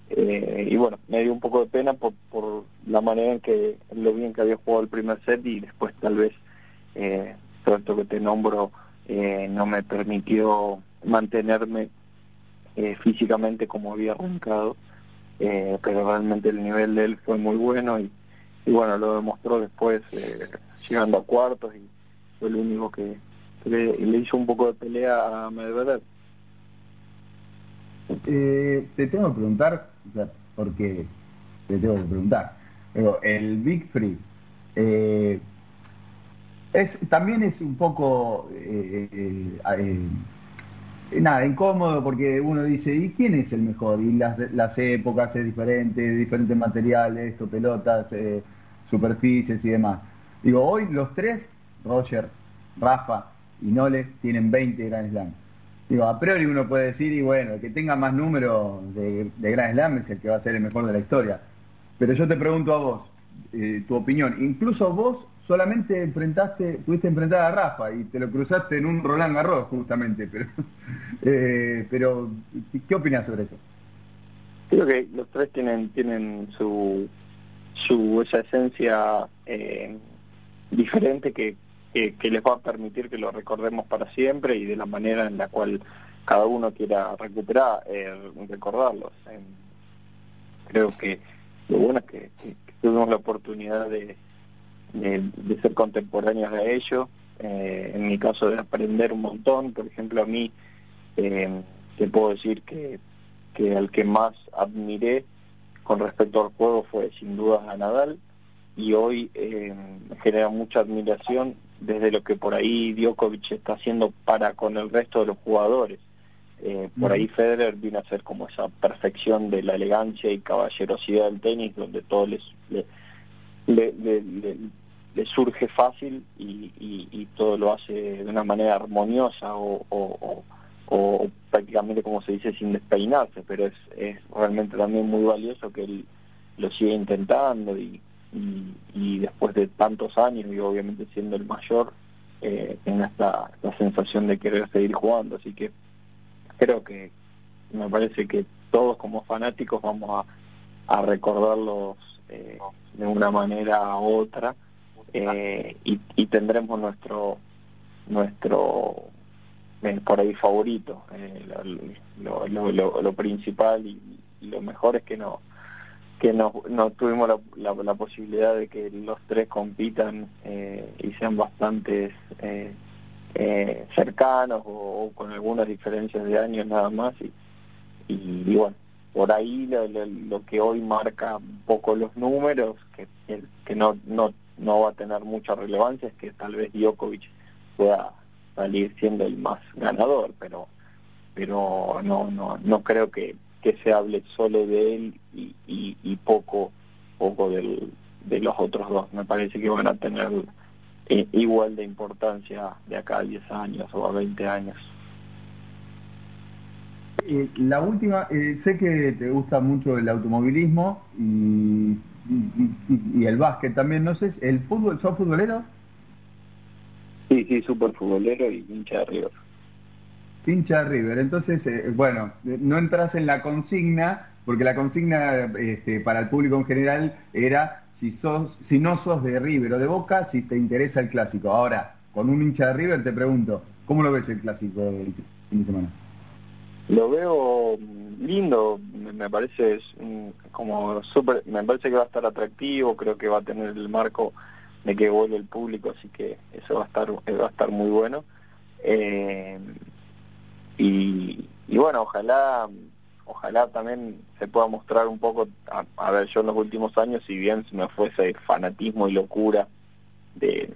Eh, y bueno, me dio un poco de pena por, por la manera en que lo bien que había jugado el primer set y después tal vez eh, todo que te nombro eh, no me permitió mantenerme eh, físicamente como había arrancado eh, pero realmente el nivel de él fue muy bueno y, bueno, lo demostró después eh, llegando a cuartos y fue el único que, le, hizo un poco de pelea a Medvedev. Eh, te tengo que preguntar, porque te tengo que preguntar, pero el Big Free es, también es un poco eh, nada, incómodo porque uno dice, ¿y quién es el mejor? Y las, las épocas es diferente, diferentes materiales, esto, pelotas, eh, superficies y demás. Digo, hoy los tres, Roger, Rafa y Nole, tienen 20 Grand Slam. Digo, a priori uno puede decir, y bueno, el que tenga más número de, de Grand Slam es el que va a ser el mejor de la historia. Pero yo te pregunto a vos, eh, tu opinión. Incluso vos solamente enfrentaste, pudiste enfrentar a Rafa y te lo cruzaste en un Roland Garros justamente, pero, eh, pero ¿qué opinas sobre eso? Creo que los tres tienen tienen su su esa esencia eh, diferente que, que, les va a permitir que lo recordemos para siempre y de la manera en la cual cada uno quiera recuperar, eh, recordarlos. creo que lo bueno es que, tuvimos la oportunidad de, de, ser contemporáneos de ellos, eh, en mi caso de aprender un montón, por ejemplo a mí eh, te puedo decir que, que al que más admiré con respecto al juego fue sin duda a Nadal. Y hoy eh, genera mucha admiración desde lo que por ahí Djokovic está haciendo para con el resto de los jugadores. Eh, por ahí Federer vino a ser como esa perfección de la elegancia y caballerosidad del tenis, donde todo les, le, le, surge fácil y, y, todo lo hace de una manera armoniosa o, o, o, prácticamente como se dice sin despeinarse, pero es, es realmente también muy valioso que él lo siga intentando y, después de tantos años y obviamente siendo el mayor, eh, tenga esta, sensación de querer seguir jugando. Así que creo que me parece que todos como fanáticos vamos a, a recordarlos eh, de una manera u otra eh, y, y, tendremos nuestro nuestro eh, por ahí favorito. Lo, lo, lo, lo, principal y, y, lo mejor es que no que no, no tuvimos la, la, posibilidad de que los tres compitan eh, y sean bastante eh, eh, cercanos o, con algunas diferencias de años nada más y, y, bueno por ahí lo, que hoy marca un poco los números que, no, no, no va a tener mucha relevancia es que tal vez Djokovic pueda salir siendo el más ganador pero pero no no no creo que que se hable solo de él y, y, poco poco del, de los otros dos. Me parece que van a tener eh, igual de importancia de acá a 10 años o a 20 años. Eh, la última, eh, sé que te gusta mucho el automovilismo y, y, el básquet también, no sé, ¿el fútbol, sos futbolero? Sí, sí, súper futbolero y hincha de River hincha River. Entonces, eh, bueno, no entras en la consigna, porque la consigna este, para el público en general era si sos, si no sos de River o de Boca, si te interesa el clásico. Ahora, con un hincha de River te pregunto, ¿cómo lo ves el clásico del fin de semana? Lo veo lindo, me parece como súper, me parece que va a estar atractivo, creo que va a tener el marco de que vuelve el público, así que eso va a estar va a estar muy bueno. Eh, y, bueno, ojalá ojalá también se pueda mostrar un poco, a, ver, yo en los últimos años, si bien se me fue ese fanatismo y locura de,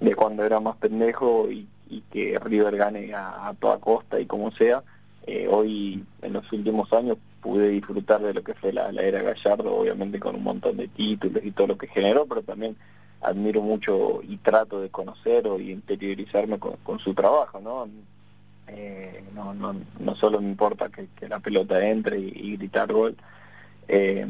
de cuando era más pendejo y que River gane a, toda costa y como sea, eh, hoy en los últimos años pude disfrutar de lo que fue la, era Gallardo, obviamente con un montón de títulos y todo lo que generó, pero también admiro mucho y trato de conocer o interiorizarme con, su trabajo, ¿no? Eh, no, no, no solo me importa que, la pelota entre y, gritar gol. Eh,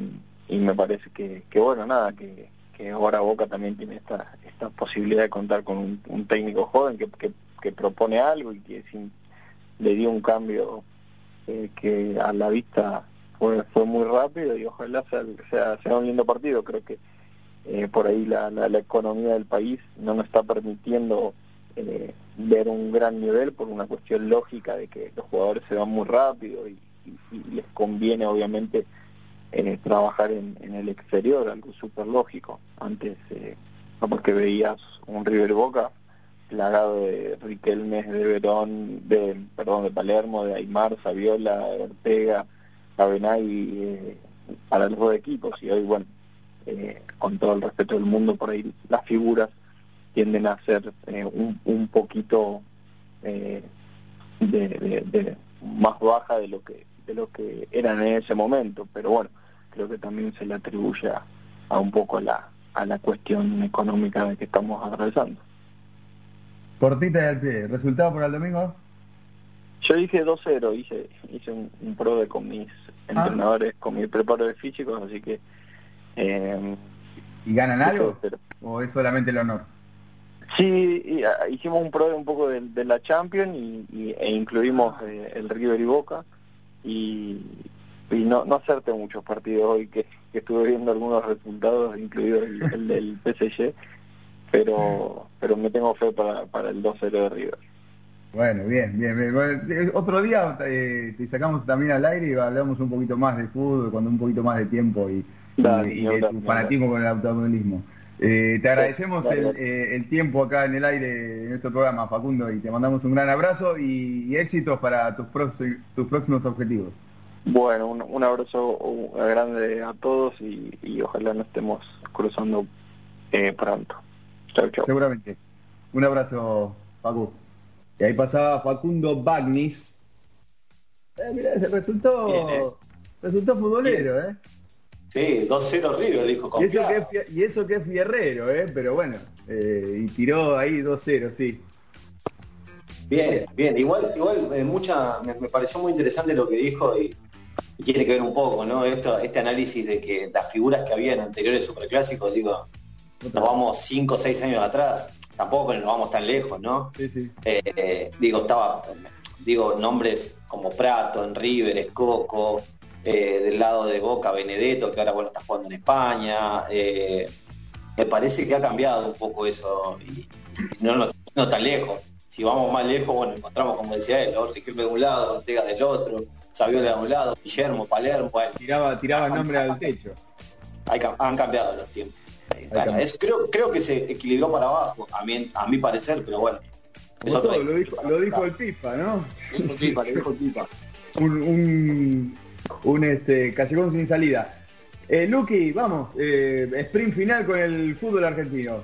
y me parece que, que bueno, nada, que, que ahora Boca también tiene esta, esta posibilidad de contar con un, técnico joven que, que, propone algo y que le dio un cambio eh, que a la vista fue, fue muy rápido y ojalá sea, sea, un lindo partido. Creo que por ahí la, la, la, economía del país no nos está permitiendo eh, ver un gran nivel por una cuestión lógica de que los jugadores se van muy rápido y, les conviene obviamente eh, trabajar en, el exterior, algo súper lógico. Antes, eh, no porque veías un River Boca plagado de Riquelme, de Verón, de, perdón, de Palermo, de Aymar, Saviola, Ortega, Cabenay, eh, para los dos equipos. Y hoy, bueno, eh, con todo el respeto del mundo, por ahí las figuras tienden a ser eh, un, un poquito eh, de, más baja de lo que de lo que eran en ese momento pero bueno creo que también se le atribuye a, un poco la a la cuestión económica de que estamos atravesando cortita del pie resultado por el domingo yo dije 2-0 hice hice un, pro de con mis ah. entrenadores con mi preparo de físicos así que eh, ¿Y ganan algo? ¿O es solamente el honor? Sí, ah, hicimos un pro un poco de, la Champions y, e incluimos eh, el River y Boca y, no, no acerté muchos partidos hoy que, estuve viendo algunos resultados, incluido el, del PSG, pero pero me tengo fe para, para el 2-0 de River. Bueno, bien, bien. otro día eh, te sacamos también al aire y hablamos un poquito más de fútbol, con un poquito más de tiempo y, de tu fanatismo con el automovilismo. Eh, te agradecemos eh, el, tiempo acá en el aire de nuestro programa, Facundo, y te mandamos un gran abrazo y, éxitos para tus, tus próximos objetivos. Bueno, un, abrazo grande a todos y, ojalá nos estemos cruzando pronto. Chao, chao. Seguramente. Un abrazo, Facu. Y ahí pasaba Facundo Bagnis. Eh, mira, se resultó, resultó futbolero, ¿eh? Sí, 2-0 River, dijo. Y eso, que es, y eso que es Fierrero, ¿eh? Pero bueno, eh, y tiró ahí 2-0, sí. Bien, bien. Igual, igual eh, mucha, me, pareció muy interesante lo que dijo y, tiene que ver un poco, ¿no? Esto, este análisis de que las figuras que había en anteriores superclásicos, digo, nos vamos 5 o 6 años atrás tampoco nos vamos tan lejos, ¿no? Sí, sí. Eh, digo, estaba, digo, nombres como Prato, en River, Escoco, eh, del lado de Boca, Benedetto, que ahora bueno está jugando en España. Eh, me parece que ha cambiado un poco eso y, no, no, tan lejos. Si vamos más lejos, bueno, encontramos, como decía él, Riquelme de un lado, Ortega del otro, Saviola de un lado, Guillermo, Palermo. tiraba tiraba el nombre al techo. han cambiado los tiempos creo, creo que se equilibró para abajo, a mi, a mi parecer, pero bueno. lo, dijo, lo dijo, el Pipa, ¿no? Lo dijo el Pipa, Un, un, un este, callejón sin salida. Eh, Lucky, vamos, eh, sprint final con el fútbol argentino.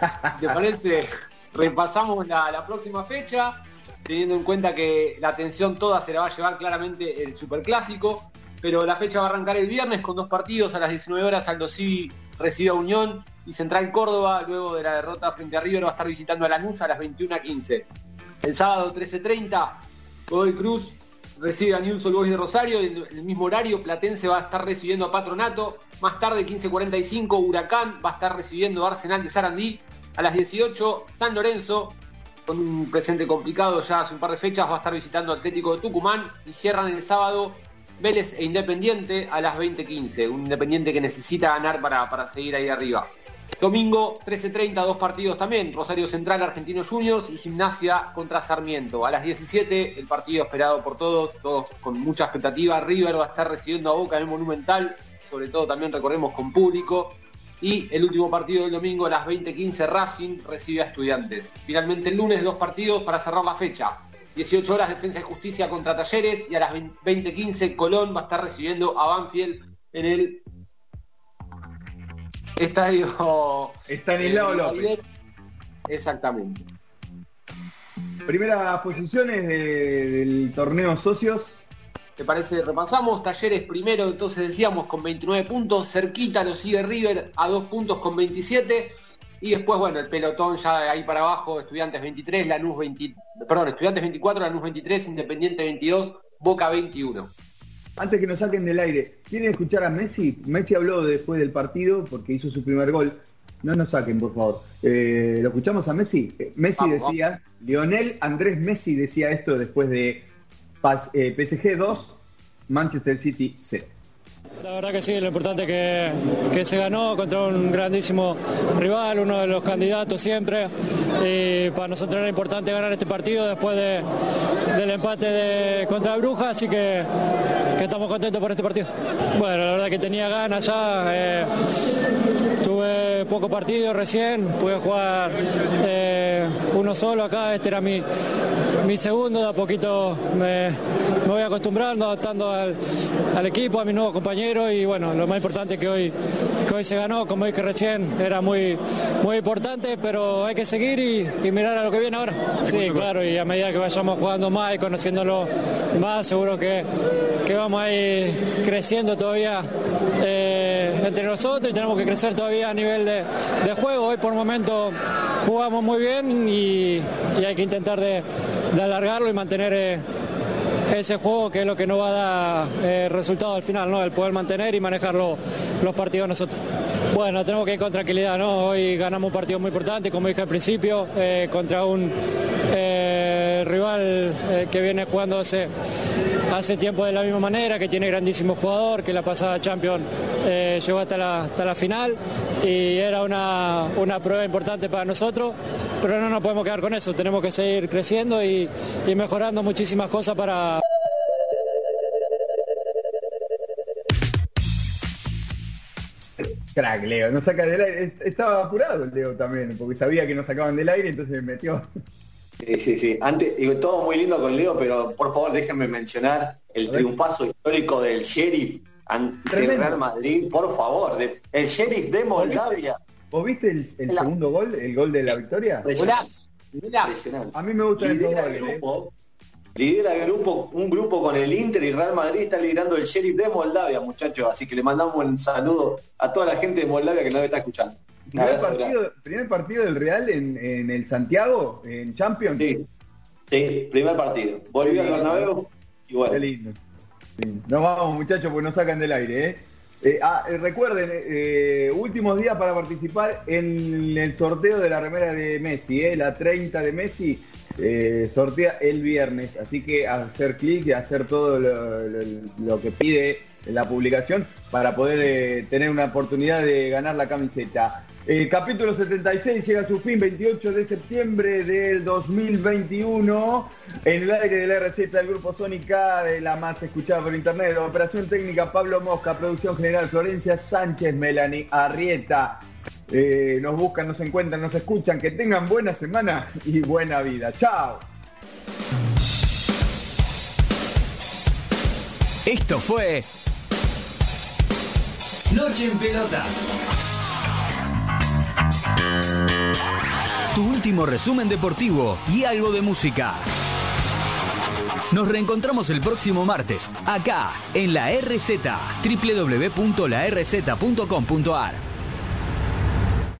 ¿Te parece? Repasamos la, la, próxima fecha, teniendo en cuenta que la atención toda se la va a llevar claramente el Superclásico, pero la fecha va a arrancar el viernes con dos partidos a las 19 horas Aldo Civi recibe a Unión y Central Córdoba, luego de la derrota frente a River, va a estar visitando a Lanús a las 21.15. El sábado 13.30, Godoy Cruz recibe a Newell's Boys de Rosario, en el mismo horario, Platense va a estar recibiendo a Patronato, más tarde 15.45, Huracán va a estar recibiendo a Arsenal de Sarandí, a las 18, San Lorenzo, con un presente complicado ya hace un par de fechas, va a estar visitando Atlético de Tucumán y cierran el sábado Vélez e Independiente a las 20.15. Un Independiente que necesita ganar para, para seguir ahí arriba. Domingo 13.30, dos partidos también. Rosario Central, Argentinos Juniors y Gimnasia contra Sarmiento. A las 17, el partido esperado por todos, todos con mucha expectativa. River va a estar recibiendo a Boca en el Monumental, sobre todo también recordemos con público. Y el último partido del domingo a las 20.15, Racing recibe a Estudiantes. Finalmente el lunes, dos partidos para cerrar la fecha. 18 horas Defensa y Justicia contra Talleres y a las 20.15 Colón va a estar recibiendo a Banfield en el estadio Estanislao López. Exactamente. Primeras posiciones del torneo socios. ¿Te parece? Repasamos. Talleres primero, entonces decíamos con 29 puntos. Cerquita lo sigue River a 2 puntos con 27. Y después, bueno, el pelotón ya ahí para abajo, Estudiantes 23, Lanús 20, perdón, Estudiantes 24, Lanús 23, Independiente 22, Boca 21. Antes que nos saquen del aire, ¿quieren escuchar a Messi? Messi habló después del partido porque hizo su primer gol. No nos saquen, por favor. Eh, ¿Lo escuchamos a Messi? Eh, Messi decía, Lionel Andrés Messi decía esto después de PSG 2, Manchester City 0. La verdad que sí, lo importante es que, se ganó contra un grandísimo rival, uno de los candidatos siempre. Y para nosotros era importante ganar este partido después del empate de, contra Bruja, así que, estamos contentos por este partido. Bueno, la verdad que tenía ganas ya. Eh, tuve poco partido recién, pude jugar eh, uno solo acá, este era mi, mi segundo, de a poquito me, voy acostumbrando, adaptando al, al equipo, a mi nuevo compañero y bueno, lo más importante que hoy, que hoy se ganó, como dije recién, era muy, muy importante, pero hay que seguir y, mirar a lo que viene ahora. Sí, claro, y a medida que vayamos jugando más y conociéndolo más, seguro que, vamos a ir creciendo todavía eh, entre nosotros y tenemos que crecer todavía a nivel de, juego. Hoy por momento jugamos muy bien y, hay que intentar de, alargarlo y mantener... Eh, ese juego que es lo que nos va a dar eh, resultado al final, ¿no? El poder mantener y manejar los partidos nosotros. Bueno, tenemos que ir con tranquilidad, ¿no? Hoy ganamos un partido muy importante, como dije al principio, eh, contra un eh, rival que viene jugando hace, hace tiempo de la misma manera, que tiene grandísimo jugador, que la pasada Champions llegó hasta la, hasta la final y era una, una prueba importante para nosotros, pero no nos podemos quedar con eso, tenemos que seguir creciendo y, y mejorando muchísimas cosas para... Crack, Leo, no saca del aire. Estaba apurado el Leo también, porque sabía que nos sacaban del aire, entonces me metió. Sí, sí, sí. Antes, digo, todo muy lindo con Leo, pero por favor déjenme mencionar el triunfazo histórico del Sheriff ante Real Madrid, por favor. el Sheriff de Moldavia. ¿Vos viste el, segundo gol, el gol de la victoria? A mí me gusta el grupo, Lidera el grupo, un grupo con el Inter y Real Madrid está liderando el Sheriff de Moldavia, muchachos. Así que le mandamos un saludo a toda la gente de Moldavia que nos está escuchando. Primer partido, del Real en, el Santiago, en Champions. Sí, sí primer partido. Volvió al Bernabéu y bueno. Qué lindo. Nos vamos muchachos, pues nos sacan del aire. ¿eh? Eh, ah, eh, recuerden, eh, últimos días para participar en el sorteo de la remera de Messi, la 30 de Messi, sortea el viernes, así que hacer clic y hacer todo lo, que pide la publicación para poder tener una oportunidad de ganar la camiseta. El capítulo 76 llega a su fin 28 de septiembre del 2021 en el aire de la receta del Grupo Sónica de la más escuchada por internet. La operación técnica Pablo Mosca, producción general Florencia Sánchez, Melanie Arrieta. Eh, nos buscan, nos encuentran, nos escuchan. Que tengan buena semana y buena vida. Chao. Esto fue Noche en Pelotas. Tu último resumen deportivo y algo de música. Nos reencontramos el próximo martes, acá, en la RZ, www.larz.com.ar.